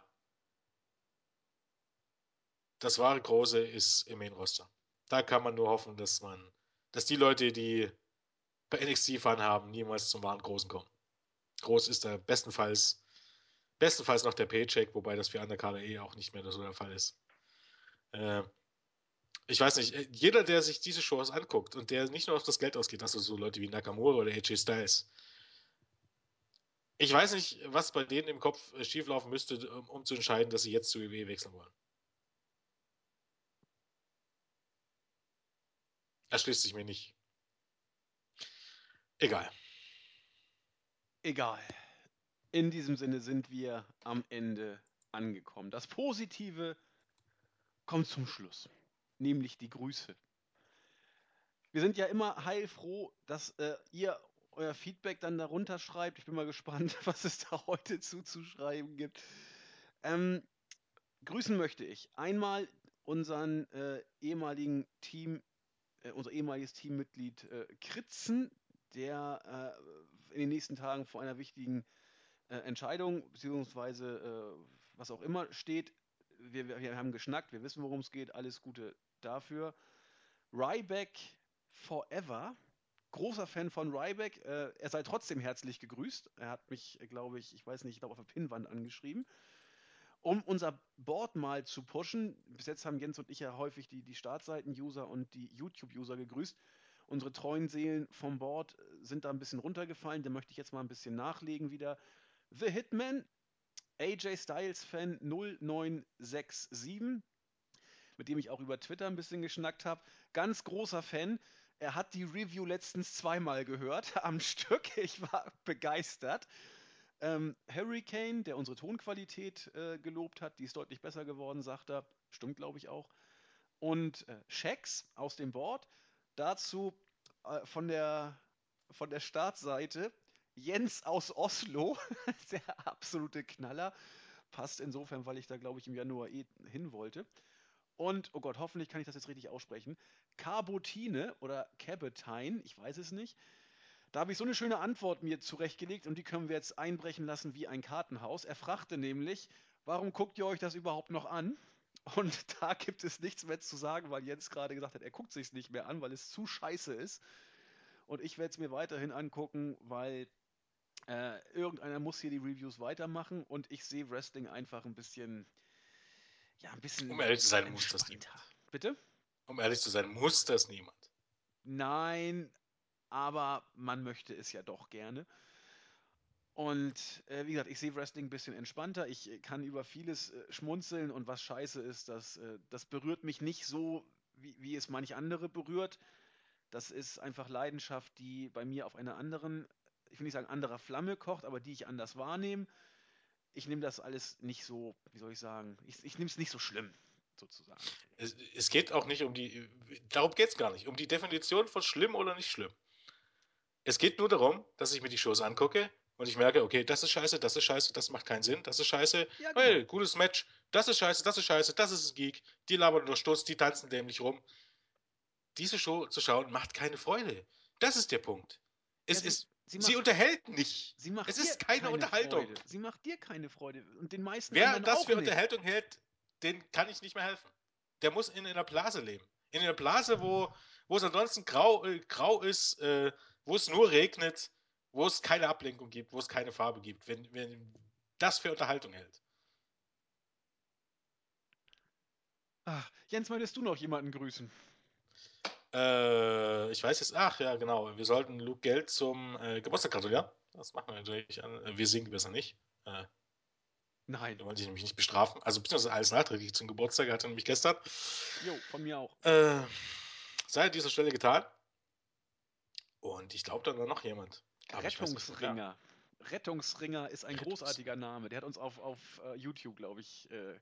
Das wahre Große ist im Main Roster. Da kann man nur hoffen, dass man, dass die Leute, die bei NXT Fun haben, niemals zum wahren Großen kommen. Groß ist da bestenfalls, bestenfalls noch der Paycheck, wobei das für Undercard eh auch nicht mehr so der Fall ist. Äh, ich weiß nicht, jeder, der sich diese Shows anguckt und der nicht nur auf das Geld ausgeht, also so Leute wie Nakamura oder AJ Styles, ich weiß nicht, was bei denen im Kopf schieflaufen müsste, um, um zu entscheiden, dass sie jetzt zu WWE wechseln wollen. Erschließt sich mir nicht. Egal. egal. In diesem Sinne sind wir am Ende angekommen. Das Positive kommt zum Schluss, nämlich die Grüße. Wir sind ja immer heilfroh, dass äh, ihr euer Feedback dann darunter schreibt. Ich bin mal gespannt, [laughs] was es da heute zuzuschreiben gibt. Ähm, grüßen möchte ich einmal unseren äh, ehemaligen Team, äh, unser ehemaliges Teammitglied äh, Kritzen, der äh, in den nächsten Tagen vor einer wichtigen äh, Entscheidung, beziehungsweise äh, was auch immer steht. Wir, wir, wir haben geschnackt, wir wissen, worum es geht. Alles Gute dafür. Ryback Forever. Großer Fan von Ryback. Äh, er sei trotzdem herzlich gegrüßt. Er hat mich, glaube ich, ich weiß nicht, ich glaube auf der Pinnwand angeschrieben. Um unser Board mal zu pushen, bis jetzt haben Jens und ich ja häufig die, die Startseiten-User und die YouTube-User gegrüßt. Unsere treuen Seelen vom Board sind da ein bisschen runtergefallen. Da möchte ich jetzt mal ein bisschen nachlegen wieder. The Hitman, AJ Styles Fan 0967, mit dem ich auch über Twitter ein bisschen geschnackt habe. Ganz großer Fan. Er hat die Review letztens zweimal gehört [laughs] am Stück. Ich war begeistert. Ähm, Hurricane, der unsere Tonqualität äh, gelobt hat, die ist deutlich besser geworden, sagt er. Stimmt, glaube ich auch. Und äh, Shax aus dem Board. Dazu äh, von, der, von der Startseite Jens aus Oslo, [laughs] der absolute Knaller. Passt insofern, weil ich da, glaube ich, im Januar eh hin wollte. Und, oh Gott, hoffentlich kann ich das jetzt richtig aussprechen. Carbotine oder Cabotine, ich weiß es nicht. Da habe ich so eine schöne Antwort mir zurechtgelegt und die können wir jetzt einbrechen lassen wie ein Kartenhaus. Er fragte nämlich, warum guckt ihr euch das überhaupt noch an? Und [laughs] da gibt es nichts mehr zu sagen, weil Jens gerade gesagt hat, er guckt sich nicht mehr an, weil es zu scheiße ist. Und ich werde es mir weiterhin angucken, weil äh, irgendeiner muss hier die Reviews weitermachen und ich sehe Wrestling einfach ein bisschen, ja, ein bisschen Um ehrlich zu sein, muss das niemand. Bitte? Um ehrlich zu sein, muss das niemand. Nein, aber man möchte es ja doch gerne. Und äh, wie gesagt, ich sehe Wrestling ein bisschen entspannter. Ich äh, kann über vieles äh, schmunzeln und was scheiße ist, das, äh, das berührt mich nicht so, wie, wie es manch andere berührt. Das ist einfach Leidenschaft, die bei mir auf einer anderen, ich will nicht sagen anderer Flamme kocht, aber die ich anders wahrnehme. Ich nehme das alles nicht so, wie soll ich sagen, ich, ich nehme es nicht so schlimm, sozusagen. Es, es geht auch nicht um die, darum geht es gar nicht, um die Definition von schlimm oder nicht schlimm. Es geht nur darum, dass ich mir die Shows angucke und ich merke, okay, das ist scheiße, das ist scheiße, das macht keinen Sinn, das ist scheiße, Ja, genau. hey, gutes Match, das ist scheiße, das ist scheiße, das ist ein Geek, die labern nur Sturz, die tanzen dämlich rum. Diese Show zu schauen macht keine Freude. Das ist der Punkt. Es Ja, sie- ist, sie sie, macht- unterhält nicht. Sie macht Es dir ist keine Unterhaltung. Freude. Sie macht dir keine Freude. Und den meisten Wer das für nicht. Unterhaltung hält, den kann ich nicht mehr helfen. Der muss in einer Blase leben. In einer Blase, wo, wo es ansonsten grau, äh, grau ist, äh, wo es nur regnet, wo es keine Ablenkung gibt, wo es keine Farbe gibt. Wenn, wenn das für Unterhaltung hält. Ach, Jens, möchtest du noch jemanden grüßen? Äh, ich weiß jetzt, ach ja, genau. Wir sollten Luke Geld zum äh, Geburtstag gratulieren. Das machen wir natürlich. An. Äh, Wir singen besser nicht. Äh, Nein. da wollte ich nämlich nicht bestrafen. Also, beziehungsweise alles nachträglich zum Geburtstag. Er hatte nämlich gestern. Jo, von mir auch. Äh, sei an dieser Stelle getan. Und ich glaube, da war noch jemand. Weiß. Rettungsringer. Rettungsringer ist ein großartiger Name. Der hat uns auf, auf äh, YouTube, glaube ich, äh,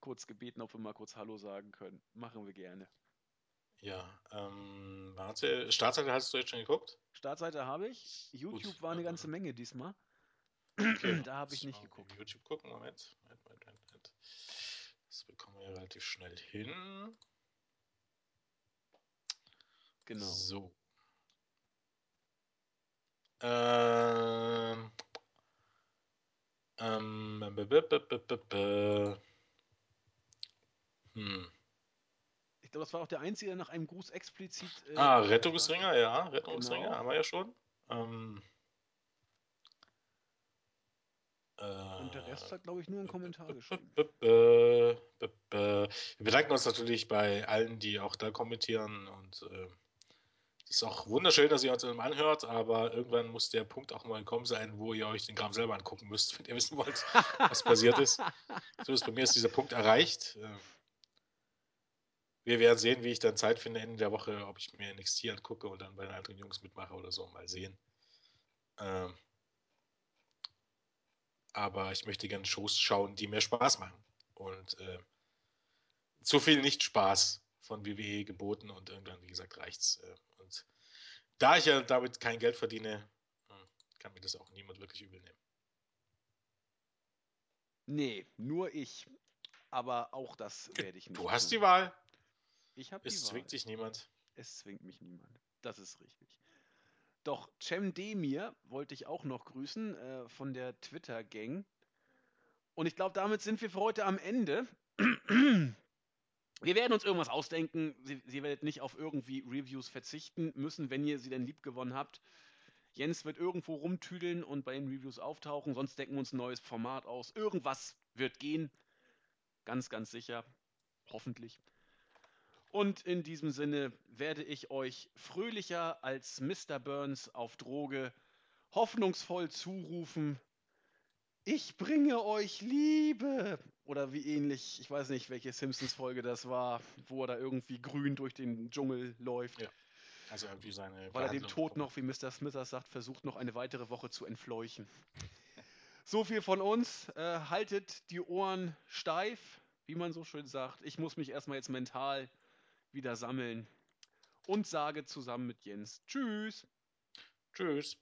kurz gebeten, ob wir mal kurz Hallo sagen können. Machen wir gerne. Ja, ähm, warte. Startseite hast du jetzt schon geguckt? Startseite habe ich. YouTube war eine ganze Menge diesmal. Okay. [clears throat] Da habe ich nicht geguckt. YouTube gucken, Moment. Moment, Moment, Moment, Moment. Das bekommen wir ja relativ schnell hin. Genau. So. Ähm. Ähm. b- b- b- Hm. Ich glaube, das war auch der Einzige, der nach einem Gruß explizit. äh, Ah, Rettungsringer, ja, Rettungsringer Genau. haben wir ja schon. Ähm. Und der Rest äh, hat, glaube ich, nur einen Kommentar geschrieben. Wir bedanken uns natürlich bei allen, die auch da kommentieren und äh, ist auch wunderschön, dass ihr uns immer anhört, aber irgendwann muss der Punkt auch mal gekommen sein, wo ihr euch den Kram selber angucken müsst, wenn ihr wissen wollt, was passiert ist. [laughs] So ist bei mir ist dieser Punkt erreicht. Äh, Wir werden sehen, wie ich dann Zeit finde Ende der Woche, ob ich mir NXT angucke und dann bei den anderen Jungs mitmache oder so, mal sehen. Ähm, aber ich möchte gerne Shows schauen, die mir Spaß machen. Und äh, zu viel Nicht-Spaß von WWE geboten und irgendwann, wie gesagt, reicht's. Äh, und da ich ja damit kein Geld verdiene, äh, kann mir das auch niemand wirklich übel nehmen. Nee, nur ich. Aber auch das werde ich nicht. Du hast tun. die Wahl, Ich habe es die Wahl. zwingt dich niemand. Es zwingt mich niemand. Das ist richtig. Doch Cem Demir wollte ich auch noch grüßen äh, von der Twitter-Gang. Und ich glaube, damit sind wir für heute am Ende. Wir werden uns irgendwas ausdenken. Sie, Sie werdet nicht auf irgendwie Reviews verzichten müssen, wenn ihr sie denn lieb gewonnen habt. Jens wird irgendwo rumtüdeln und bei den Reviews auftauchen. Sonst denken wir uns ein neues Format aus. Irgendwas wird gehen. Ganz, ganz sicher. Hoffentlich. Und in diesem Sinne werde ich euch fröhlicher als Mr. Burns auf Droge hoffnungsvoll zurufen. Ich bringe euch Liebe. Oder wie ähnlich, ich weiß nicht, welche Simpsons-Folge das war, wo er da irgendwie grün durch den Dschungel läuft. Ja. Also irgendwie seine Weil er dem Tod noch, wie Mr. Smithers sagt, versucht, noch eine weitere Woche zu entfleuchen. [laughs] So viel von uns. Äh, haltet die Ohren steif, wie man so schön sagt. Ich muss mich erstmal jetzt mental wieder sammeln und sage zusammen mit Jens Tschüss. Tschüss.